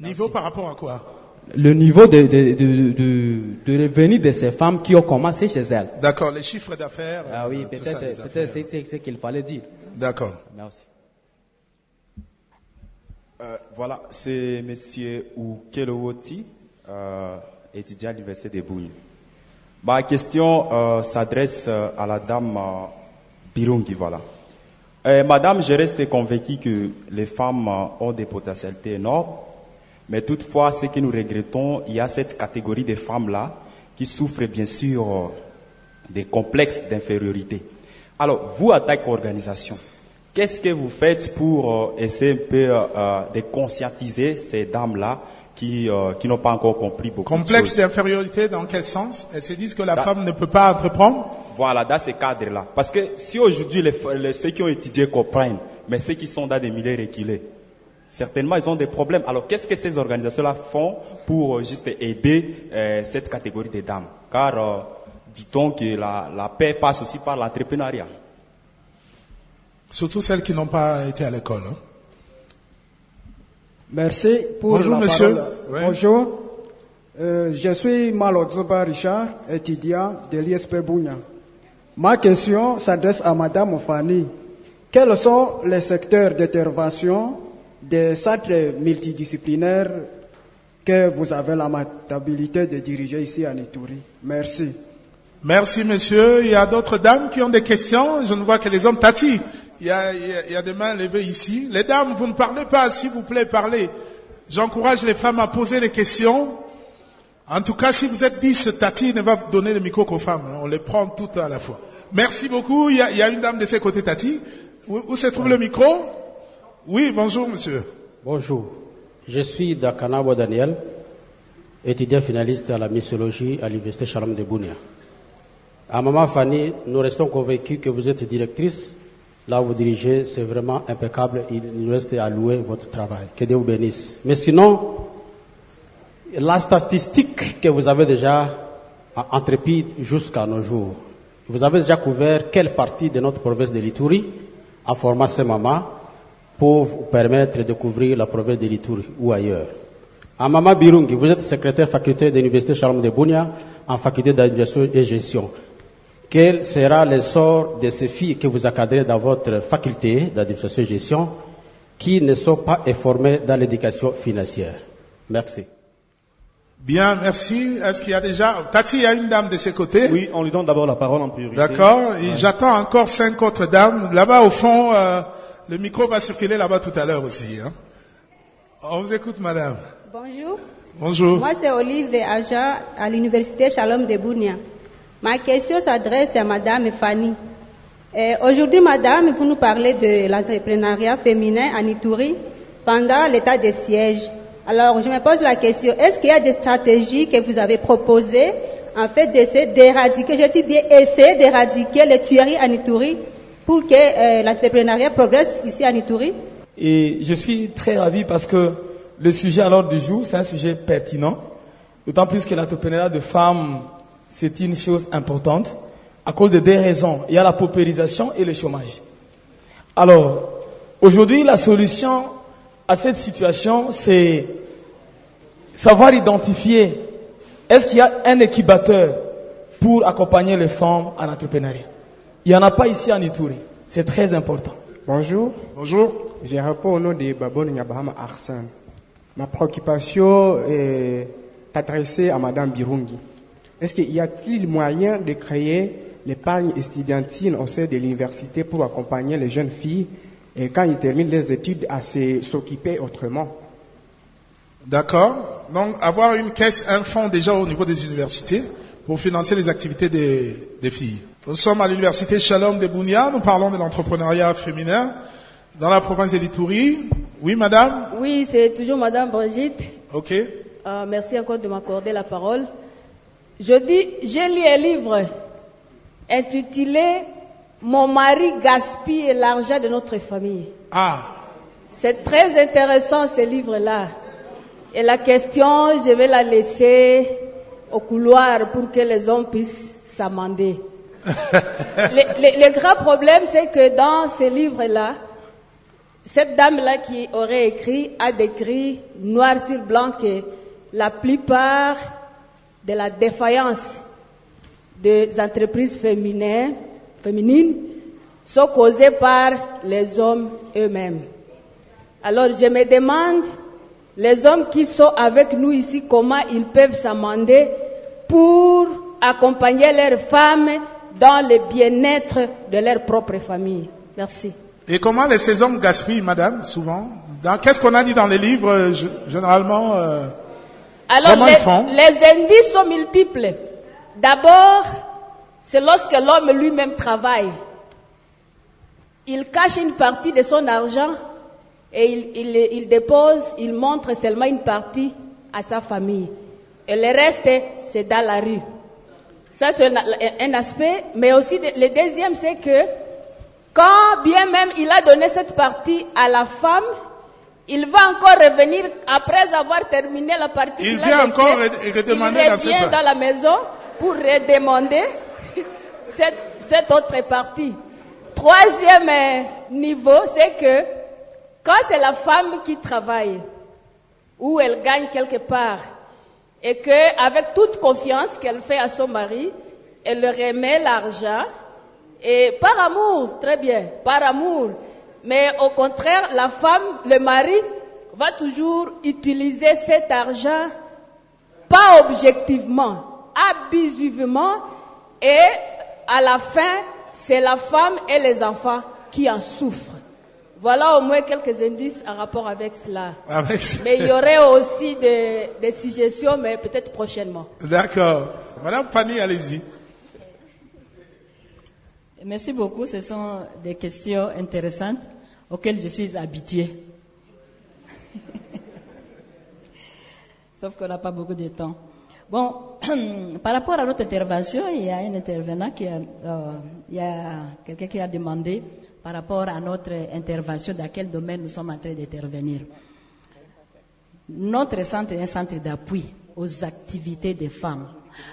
Niveau par rapport à quoi? Le niveau de, de, de, de, de revenu de ces femmes qui ont commencé chez elles. D'accord, les chiffres d'affaires. Ah oui, euh, peut-être c'est ce qu'il fallait dire. D'accord. Merci. Euh, voilà, c'est Monsieur Ukelowoti, euh, étudiant à l'Université de Bougne. Ma question euh, s'adresse à la dame euh, Birungi, voilà. Euh, madame, je reste convaincu que les femmes euh, ont des potentialités énormes, mais toutefois, ce que nous regrettons, il y a cette catégorie de femmes-là qui souffrent bien sûr des complexes d'infériorité. Alors, vous, en tant qu'organisation, qu'est-ce que vous faites pour euh, essayer un peu euh, euh, de conscientiser ces dames-là qui, euh, qui n'ont pas encore compris beaucoup de Complexe choses? d'infériorité dans quel sens? Elles se disent que la femme ne peut pas entreprendre? Voilà, dans ce cadre-là. Parce que si aujourd'hui les, les- ceux qui ont étudié comprennent, mais ceux qui sont dans des milieux reculés, certainement ils ont des problèmes. Alors qu'est-ce que ces organisations-là font pour euh, juste aider euh, cette catégorie de dames? Car euh, dit-on que la, la paix passe aussi par l'entrepreneuriat. Surtout celles qui n'ont pas été à l'école. hein. Merci pour Bonjour, la monsieur. parole. Oui. Bonjour. Euh, je suis Malodzeba Richard, étudiant de l'ISP Bounia. Ma question s'adresse à Madame Fanny. Quels sont les secteurs d'intervention des centres multidisciplinaires que vous avez l'amabilité de diriger ici à Ituri Merci. Merci, monsieur. Il y a d'autres dames qui ont des questions. Je ne vois que les hommes. Tati, il y a, des mains levées ici. Les dames, vous ne parlez pas, s'il vous plaît, parlez. J'encourage les femmes à poser des questions. En tout cas, si vous êtes 10, Tati ne va donner le micro qu'aux femmes. hein. On les prend toutes à la fois. Merci beaucoup. Il y a, une dame de ce côté, Tati. Où se trouve le micro? Oui, bonjour, monsieur. Bonjour, je suis Dakanabo Daniel, étudiant finaliste à la missiologie à l'Université Shalom de Bounia. À Maman Fanny, nous restons convaincus que vous êtes directrice. Là où vous dirigez, c'est vraiment impeccable. Il nous reste à louer votre travail. Que Dieu vous bénisse. Mais sinon, la statistique que vous avez déjà entrepris jusqu'à nos jours, vous avez déjà couvert quelle partie de notre province de l'Ituri a formé ces mamans? Pour vous permettre de couvrir la province de l'Ituri ou ailleurs. À Mama Birungi, vous êtes secrétaire faculté de l'Université Shalom de Bounia en faculté d'administration et gestion. Quel sera le sort de ces filles que vous encadrez dans votre faculté d'administration et gestion qui ne sont pas informées dans l'éducation financière? Merci. Bien, merci. Est-ce qu'il y a déjà... Tati, il y a une dame de ce côté? Oui, on lui donne d'abord la parole en priorité. D'accord. J'attends encore cinq autres dames. Là-bas, au fond, euh, le micro va circuler là-bas tout à l'heure aussi. hein. On vous écoute, madame. Bonjour. Bonjour. Moi, c'est Olive Aja à l'Université Shalom de Bounia. Ma question s'adresse à Madame Fanny. Euh, Aujourd'hui, Madame, vous nous parlez de l'entrepreneuriat féminin en Ituri pendant l'état de siège. Alors, je me pose la question, est-ce qu'il y a des stratégies que vous avez proposées en fait d'essayer d'éradiquer, je dis bien essayer d'éradiquer les tueries en Ituri pour que euh, l'entrepreneuriat progresse ici en Ituri Et je suis très ravi parce que le sujet à l'ordre du jour, c'est un sujet pertinent. D'autant plus que l'entrepreneuriat de femmes, c'est une chose importante à cause de deux raisons. Il y a la paupérisation et le chômage. Alors, aujourd'hui, la solution à cette situation, c'est, savoir identifier, est-ce qu'il y a un incubateur pour accompagner les femmes en entrepreneuriat? Il n'y en a pas ici en Ituri. C'est très important. Bonjour. Bonjour. Je réponds au nom de Babon Nyabahama Arsène. Ma préoccupation est adressée à Madame Birungi. Est-ce qu'il y a-t-il moyen de créer l'épargne estudiantine au sein de l'université pour accompagner les jeunes filles et quand ils terminent les études à s'occuper autrement? D'accord. Donc, avoir une caisse, un fonds déjà au niveau des universités pour financer les activités des, des filles. Nous sommes à l'université Shalom de Bounia. Nous parlons de l'entrepreneuriat féminin dans la province de l'Itourie. Oui, madame? Oui, c'est toujours Madame Brigitte. Ok. Euh, merci encore de m'accorder la parole. Je dis, j'ai lu un livre intitulé Mon mari gaspille l'argent de notre famille. Ah. C'est très intéressant ce livre-là. Et la question, je vais la laisser au couloir pour que les hommes puissent s'amender. le, le- le grand problème, c'est que dans ce livre-là, cette dame-là qui aurait écrit a décrit noir sur blanc que la plupart de la défaillance des entreprises féminines, féminines sont causées par les hommes eux-mêmes. Alors je me demande, les hommes qui sont avec nous ici, comment ils peuvent s'amender pour accompagner leurs femmes dans le bien-être de leur propre famille. Merci. Et comment les ces hommes gaspillent, madame, souvent? Qu'est-ce qu'on a dit dans les livres, euh, généralement euh, Alors, Comment les, ils font? les indices sont multiples. D'abord, c'est lorsque l'homme lui-même travaille. Il cache une partie de son argent et il, il- il dépose, il montre seulement une partie à sa famille. Et le reste, c'est dans la rue. Ça, c'est un, aspect. Mais aussi, le deuxième, c'est que quand bien même il a donné cette partie à la femme, il va encore revenir après avoir terminé la partie. Il vient encore redemander Il dans revient partie. dans la maison pour redemander cette, cette autre partie. Troisième euh, niveau, c'est que quand c'est la femme qui travaille, ou elle gagne quelque part, et que avec toute confiance qu'elle fait à son mari, elle lui remet l'argent, et par amour, très bien, par amour. Mais au contraire, la femme, le mari, va toujours utiliser cet argent pas objectivement, abusivement, et à la fin, c'est la femme et les enfants qui en souffrent. Voilà au moins quelques indices en rapport avec cela. Avec... Mais il y aurait aussi des, des suggestions, mais peut-être prochainement. D'accord. Madame Fanny, allez-y. Merci beaucoup. Ce sont des questions intéressantes auxquelles je suis habituée. Sauf qu'on n'a pas beaucoup de temps. Bon, par rapport à notre intervention, il y a un intervenant qui a, euh, il y a quelqu'un qui a demandé par rapport à notre intervention dans quel domaine nous sommes en train d'intervenir. Notre centre est un centre d'appui aux activités des femmes.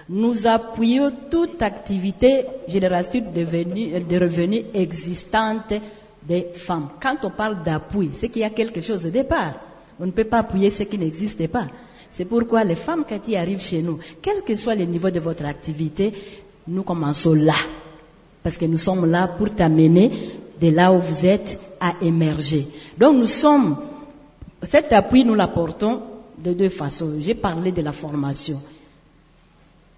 Nous appuyons toute activité génératrice de, revenus- existante des femmes. Quand on parle d'appui, c'est qu'il y a quelque chose au départ. On ne peut pas appuyer ce qui n'existe pas. C'est pourquoi les femmes quand ils arrivent chez nous, quel que soit le niveau de votre activité, nous commençons là. Parce que nous sommes là pour t'amener de là où vous êtes à émerger. Donc nous sommes cet appui, nous l'apportons de deux façons. J'ai parlé de la formation.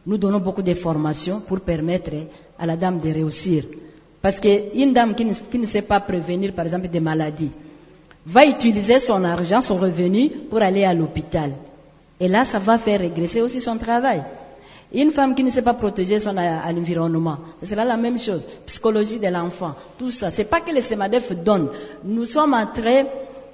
Nous donnons beaucoup de formations pour permettre à la dame de réussir. Parce qu'une dame qui ne, qui ne sait pas prévenir, par exemple, des maladies, va utiliser son argent, son revenu, pour aller à l'hôpital. Et là, ça va faire régresser aussi son travail. Une femme qui ne sait pas protéger son l'environnement, ce sera la même chose. Psychologie de l'enfant, tout ça. C'est pas que les SEMADEF donnent. Nous sommes en train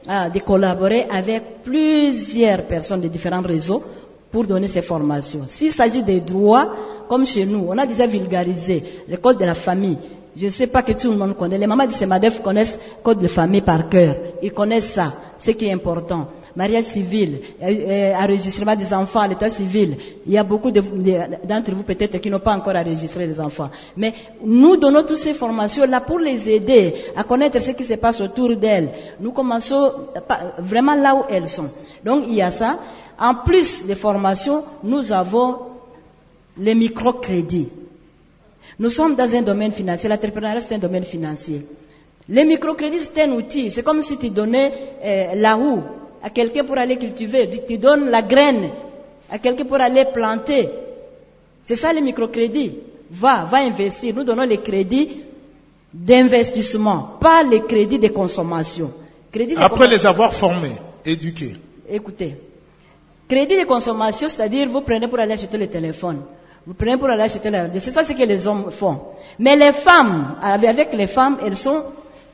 ah, de collaborer avec plusieurs personnes de différents réseaux pour donner ces formations. S'il s'agit des droits, comme chez nous, on a déjà vulgarisé le code de la famille. Je ne sais pas que tout le monde connaît. Les mamans de SEMADEF connaissent le code de famille par cœur. Ils connaissent ça, ce qui est important. Mariage civil, euh, euh, enregistrement des enfants à l'état civil. Il y a beaucoup de- de- d'entre vous peut-être qui n'ont pas encore enregistré les enfants. Mais nous donnons toutes ces formations-là pour les aider à connaître ce qui se passe autour d'elles. Nous commençons vraiment là où elles sont. Donc il y a ça. En plus des formations, nous avons les microcrédits. Nous sommes dans un domaine financier. L'entrepreneuriat, c'est un domaine financier. Les microcrédits, c'est un outil. C'est comme si tu donnais euh, la roue à quelqu'un pour aller cultiver. Tu, donnes la graine à quelqu'un pour aller planter. C'est ça les microcrédits. Va, va investir. Nous donnons les crédits d'investissement, pas les crédits de consommation. Crédit de Après les avoir formés, éduqués. Écoutez, crédit de consommation, c'est-à-dire vous prenez pour aller acheter le téléphone, vous prenez pour aller acheter la radio. C'est ça ce que les hommes font. Mais les femmes, avec les femmes, elles sont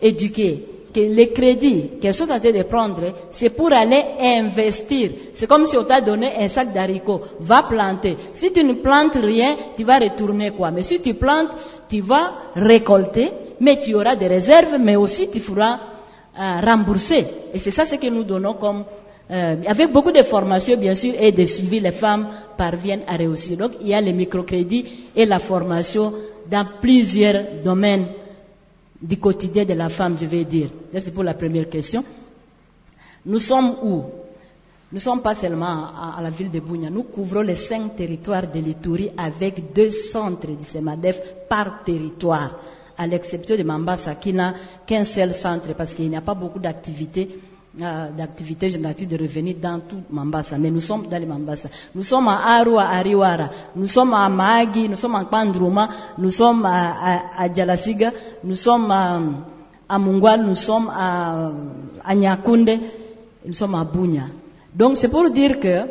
éduquées. Que les crédits qu'elles sont en train de prendre, c'est pour aller investir. C'est comme si on t'a donné un sac d'haricots. Va planter. Si tu ne plantes rien, tu vas retourner quoi? Mais si tu plantes, tu vas récolter, mais tu auras des réserves, mais aussi tu feras euh, rembourser. Et c'est ça ce que nous donnons comme euh, avec beaucoup de formations, bien sûr, et de suivi, les femmes parviennent à réussir. Donc, il y a les microcrédits et la formation dans plusieurs domaines du quotidien de la femme, je vais dire. C'est pour la première question. Nous sommes où? Nous ne sommes pas seulement à, la ville de Bounia. Nous couvrons les cinq territoires de l'Itourie avec deux centres du SEMADEF par territoire, à l'exception de Mambasa qui n'a qu'un seul centre parce qu'il n'y a pas beaucoup d'activités euh, d'activités génératives de revenus dans tout Mambasa. Mais nous sommes dans les Mambasa. Nous sommes à Arua, à Ariwara. Nous sommes à Mahagi, nous sommes à Pandruma, nous sommes à, à, à Djalasiga, nous sommes à, à Mungwal, nous sommes à, à Nyakunde, nous sommes à Bunya. Donc c'est pour dire que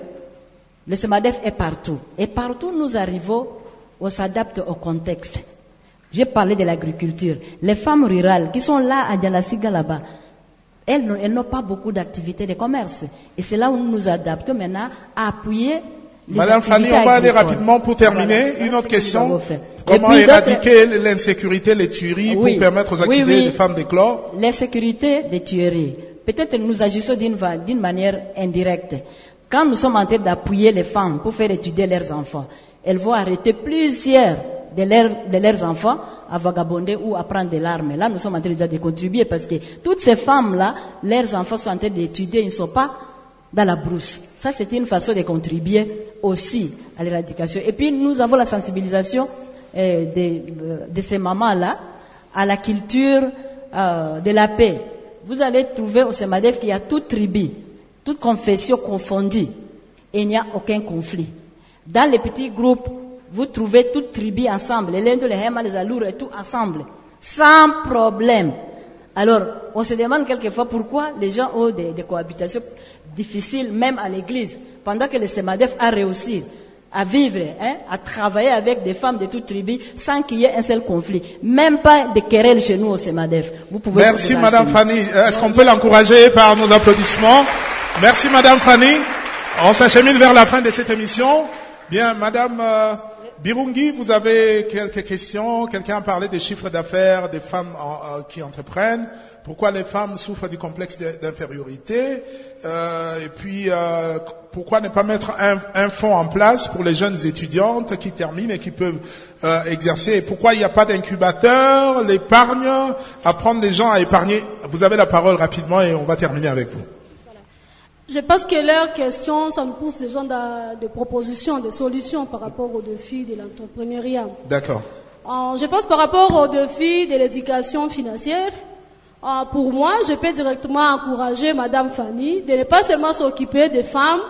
le SEMADEF est partout. Et partout nous arrivons, on s'adapte au contexte. J'ai parlé de l'agriculture. Les femmes rurales qui sont là à Djalasiga là-bas, elles, n'ont- elles n'ont pas beaucoup d'activités de commerce. Et c'est là où nous nous adaptons maintenant à appuyer les Madame Fanny, on va aller rapidement pour terminer. Voilà, Une autre question. Comment puis éradiquer l'insécurité, les tueries Oui. pour permettre aux activités oui. des femmes d'éclore? Les sécurités des tueries. Peut-être nous agissons d'une manière indirecte. Quand nous sommes en train d'appuyer les femmes pour faire étudier leurs enfants, elles vont arrêter plusieurs de leurs, enfants à vagabonder ou à prendre de l'arme. Là, nous sommes en train déjà de contribuer parce que toutes ces femmes-là, leurs enfants sont en train d'étudier, ils ne sont pas dans la brousse. Ça, c'est une façon de contribuer aussi à l'éradication. Et puis, nous avons la sensibilisation euh, de, euh, de ces mamans-là à la culture euh, de la paix. Vous allez trouver au Semadef qu'il y a toute tribu, toute confession confondue, et il n'y a aucun conflit. Dans les petits groupes, vous trouvez toute tribu ensemble, les Lendo, les Hema, les Alours et tout ensemble, sans problème. Alors, on se demande quelquefois pourquoi les gens ont des, des cohabitations difficiles, même à l'église, pendant que le Semadef a réussi à vivre, hein, à travailler avec des femmes de toute tribu sans qu'il y ait un seul conflit. Même pas de querelles chez nous au Semadef. Vous pouvez Merci vous Madame. Fanny. Euh, Est-ce qu'on peut l'encourager par nos applaudissements? Merci Madame Fanny. On s'achemine vers la fin de cette émission. Bien, Madame euh, Birungi, vous avez quelques questions. Quelqu'un a parlé des chiffres d'affaires des femmes euh, qui entreprennent. Pourquoi les femmes souffrent du complexe d'infériorité? Euh, Et puis, euh, pourquoi ne pas mettre un, fonds en place pour les jeunes étudiantes qui terminent et qui peuvent exercer? Et pourquoi il n'y a pas d'incubateur, l'épargne, apprendre les gens à épargner? Vous avez la parole rapidement et on va terminer avec vous. Je pense que leurs questions, ça me pousse des gens de, de propositions, de solutions par rapport aux défis de l'entrepreneuriat. D'accord. Euh, je pense par rapport aux défis de l'éducation financière, euh, pour moi, je peux directement encourager Madame Fanny de ne pas seulement s'occuper des femmes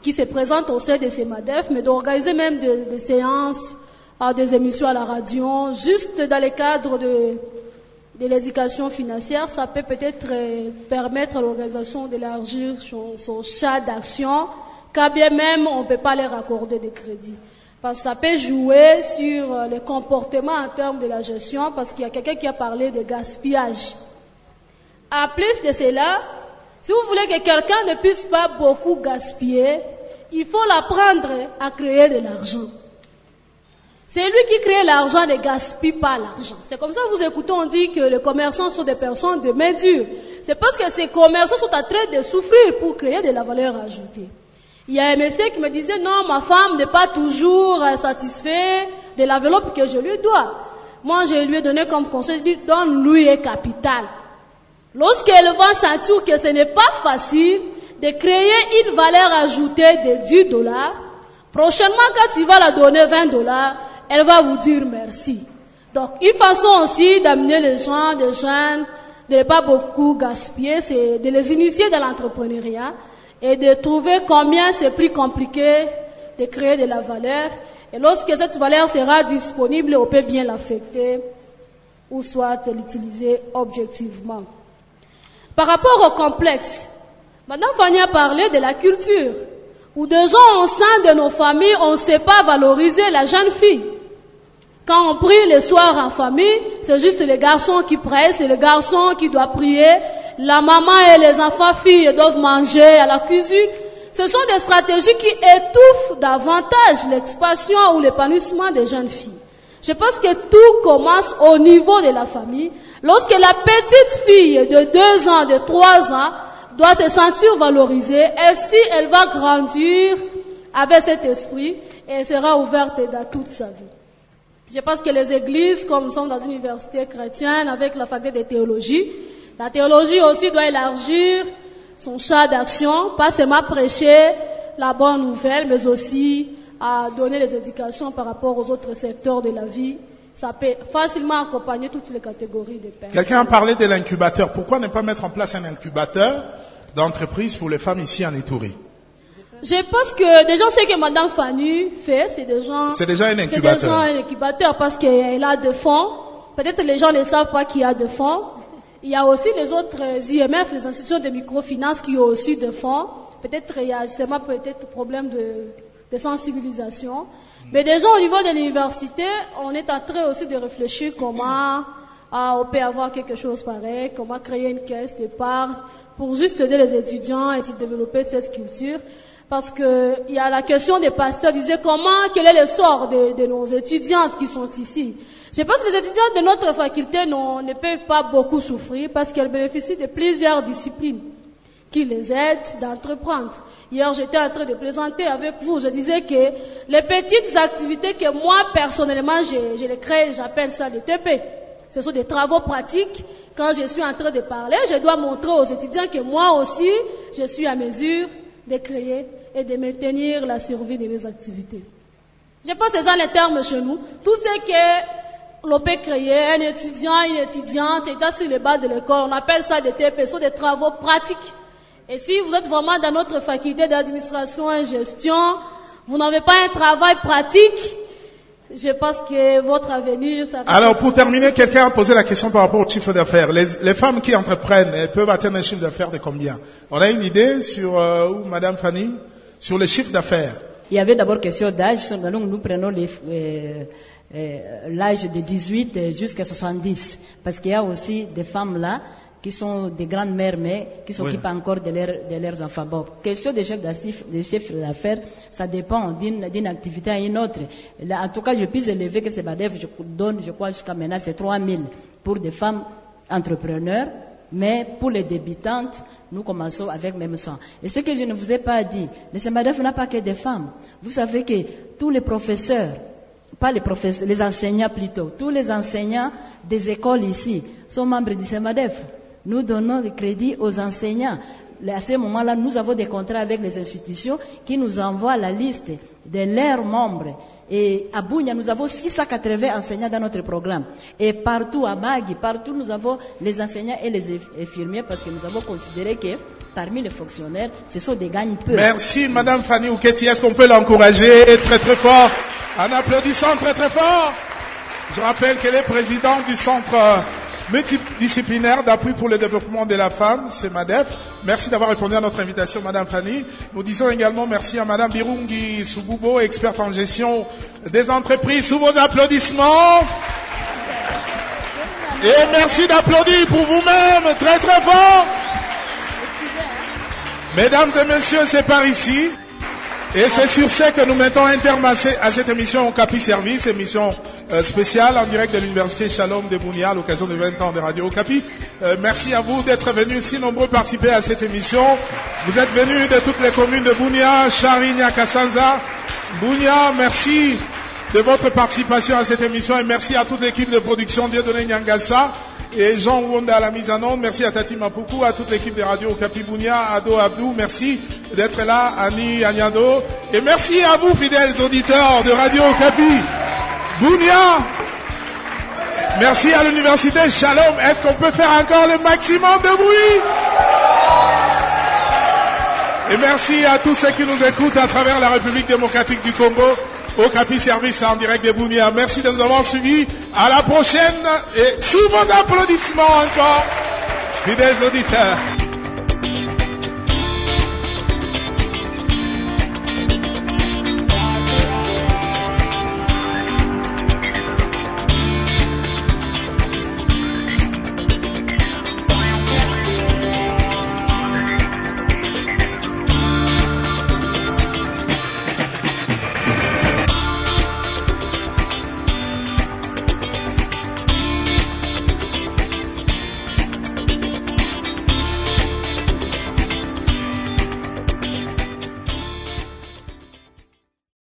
qui se présentent au sein de ces MADEF, mais d'organiser même des, des séances, euh, des émissions à la radio, juste dans le cadre de, de l'éducation financière, ça peut peut-être euh, permettre à l'organisation d'élargir son, champ d'action, quand bien même on ne peut pas leur accorder des crédits. Parce que ça peut jouer sur euh, le comportement en termes de la gestion, parce qu'il y a quelqu'un qui a parlé de gaspillage. En plus de cela, si vous voulez que quelqu'un ne puisse pas beaucoup gaspiller, il faut l'apprendre à créer de l'argent. C'est lui qui crée l'argent, ne gaspille pas l'argent. C'est comme ça que vous écoutez, on dit que les commerçants sont des personnes de main dure. C'est parce que ces commerçants sont en train de souffrir pour créer de la valeur ajoutée. Il y a un monsieur qui me disait, non, ma femme n'est pas toujours euh, satisfaite de l'enveloppe que je lui dois. Moi, je lui ai donné comme conseil, je dis, donne-lui un capital. Lorsqu'elle va sentir que ce n'est pas facile, de créer une valeur ajoutée de 10 dollars. Prochainement, quand tu vas la donner 20 dollars, elle va vous dire merci. Donc, une façon aussi d'amener les gens, des jeunes, de ne pas beaucoup gaspiller, c'est de les initier dans l'entrepreneuriat et de trouver combien c'est plus compliqué de créer de la valeur. Et lorsque cette valeur sera disponible, on peut bien l'affecter ou soit l'utiliser objectivement. Par rapport au complexe, Madame Fanny a parlé de la culture, où des gens au sein de nos familles, on ne sait pas valoriser la jeune fille. Quand on prie le soir en famille, c'est juste les garçons qui prient, c'est le garçon qui doit prier. La maman et les enfants filles doivent manger à la cuisine. Ce sont des stratégies qui étouffent davantage l'expansion ou l'épanouissement des jeunes filles. Je pense que tout commence au niveau de la famille. Lorsque la petite fille de deux ans, de trois ans, doit se sentir valorisée, et si elle va grandir avec cet esprit, elle sera ouverte dans toute sa vie. Je pense que les églises, comme nous sommes dans une université chrétienne avec la faculté de théologie, la théologie aussi doit élargir son champ d'action, pas seulement prêcher la bonne nouvelle, mais aussi à donner les éducations par rapport aux autres secteurs de la vie. Ça peut facilement accompagner toutes les catégories de personnes. Quelqu'un a parlé de l'incubateur. Pourquoi ne pas mettre en place un incubateur d'entreprise pour les femmes ici en Itourie? Je pense que déjà ce que Madame Fanny fait, c'est déjà, c'est déjà un incubateur. C'est déjà un incubateur parce qu'elle a de fonds. Peut-être les gens ne savent pas qu'il y a de fonds. Il y a aussi les autres IMF, les institutions de microfinance qui ont aussi de fonds. Peut-être il y a justement peut-être problème de, de sensibilisation. Mais déjà au niveau de l'université, on est en train aussi de réfléchir comment ah, on peut avoir quelque chose pareil, comment créer une caisse d'épargne pour juste aider les étudiants et développer cette culture. Parce qu'il y a la question des pasteurs, disaient comment, quel est le sort de, nos étudiantes qui sont ici. Je pense que les étudiantes de notre faculté ne peuvent pas beaucoup souffrir parce qu'elles bénéficient de plusieurs disciplines qui les aident d'entreprendre. Hier, j'étais en train de présenter avec vous, je disais que les petites activités que moi, personnellement, je, je crée, j'appelle ça des TP. Ce sont des travaux pratiques. Quand je suis en train de parler, je dois montrer aux étudiants que moi aussi, je suis à mesure de créer et de maintenir la survie de mes activités. Je pense que c'est ça les termes chez nous. Tout ce que l'on peut créer, un étudiant, une étudiante étant sur les bas de l'école, on appelle ça des TP, sont des travaux pratiques. Et si vous êtes vraiment dans notre faculté d'administration et gestion, vous n'avez pas un travail pratique, je pense que votre avenir... Ça Alors, pour terminer, quelqu'un a posé la question par rapport au chiffre d'affaires. Les, les, femmes qui entreprennent, elles peuvent atteindre un chiffre d'affaires de combien? On a une idée sur euh, où, Madame Fanny? Sur le chiffre d'affaires Il y avait d'abord question d'âge. Nous, nous prenons euh, euh, l'âge de 18 jusqu'à 70. Parce qu'il y a aussi des femmes là qui sont des grandes mères, mais qui s'occupent encore de, de, leurs enfants. Bon, question des chefs d'affaires, ça dépend d'une activité à une autre. Là, en tout cas, je puis élever que ces BADEF, je donne, je crois, jusqu'à maintenant, c'est 3 000 pour des femmes entrepreneurs. Mais pour les débutantes, nous commençons avec même 100. Et ce que je ne vous ai pas dit, le SEMADEF n'a pas que des femmes. Vous savez que tous les professeurs, pas les professeurs, les enseignants plutôt, tous les enseignants des écoles ici sont membres du SEMADEF. Nous donnons des crédits aux enseignants. À ce moment-là, nous avons des contrats avec les institutions qui nous envoient la liste de leurs membres. Et à Bounia, nous avons 680 enseignants dans notre programme. Et partout, à Magui, partout, nous avons les enseignants et les infirmiers parce que nous avons considéré que parmi les fonctionnaires, ce sont des gagnes peu. Merci, Madame Fanny Ouketi. Est-ce qu'on peut l'encourager très très fort? En applaudissant très très fort Je rappelle qu'elle est présidente du centre multidisciplinaire d'appui pour le développement de la femme, c'est MADEF. Merci d'avoir répondu à notre invitation, Madame Fanny. Nous disons également merci à Madame Birungi Sububo, experte en gestion des entreprises, sous vos applaudissements. Et merci d'applaudir pour vous-même, très très fort. Mesdames et messieurs, c'est par ici. Et c'est sur ce que nous mettons un terme à cette émission au Capi Service, émission euh, spéciale en direct de l'Université Shalom de Bounia à l'occasion de 20 ans de Radio Capi. Euh, merci à vous d'être venus si nombreux participer à cette émission. Vous êtes venus de toutes les communes de Bounia, Charigna, Kassanza. Bounia, merci de votre participation à cette émission et merci à toute l'équipe de production Dieudonné Nyangassa et Jean Wonda à la mise en onde. Merci à Tati Mapuku, à toute l'équipe des radios Okapi Bounia, Ado Abdou. Merci d'être là, Annie Agnado. Et merci à vous, fidèles auditeurs de Radio Okapi Bounia. Merci à l'université Shalom. Est-ce qu'on peut faire encore le maximum de bruit? Et merci à tous ceux qui nous écoutent à travers la République démocratique du Congo, au Capi Service en direct de Bounia. Merci de nous avoir suivis. À la prochaine et sous vos applaudissements encore, fidèles auditeurs.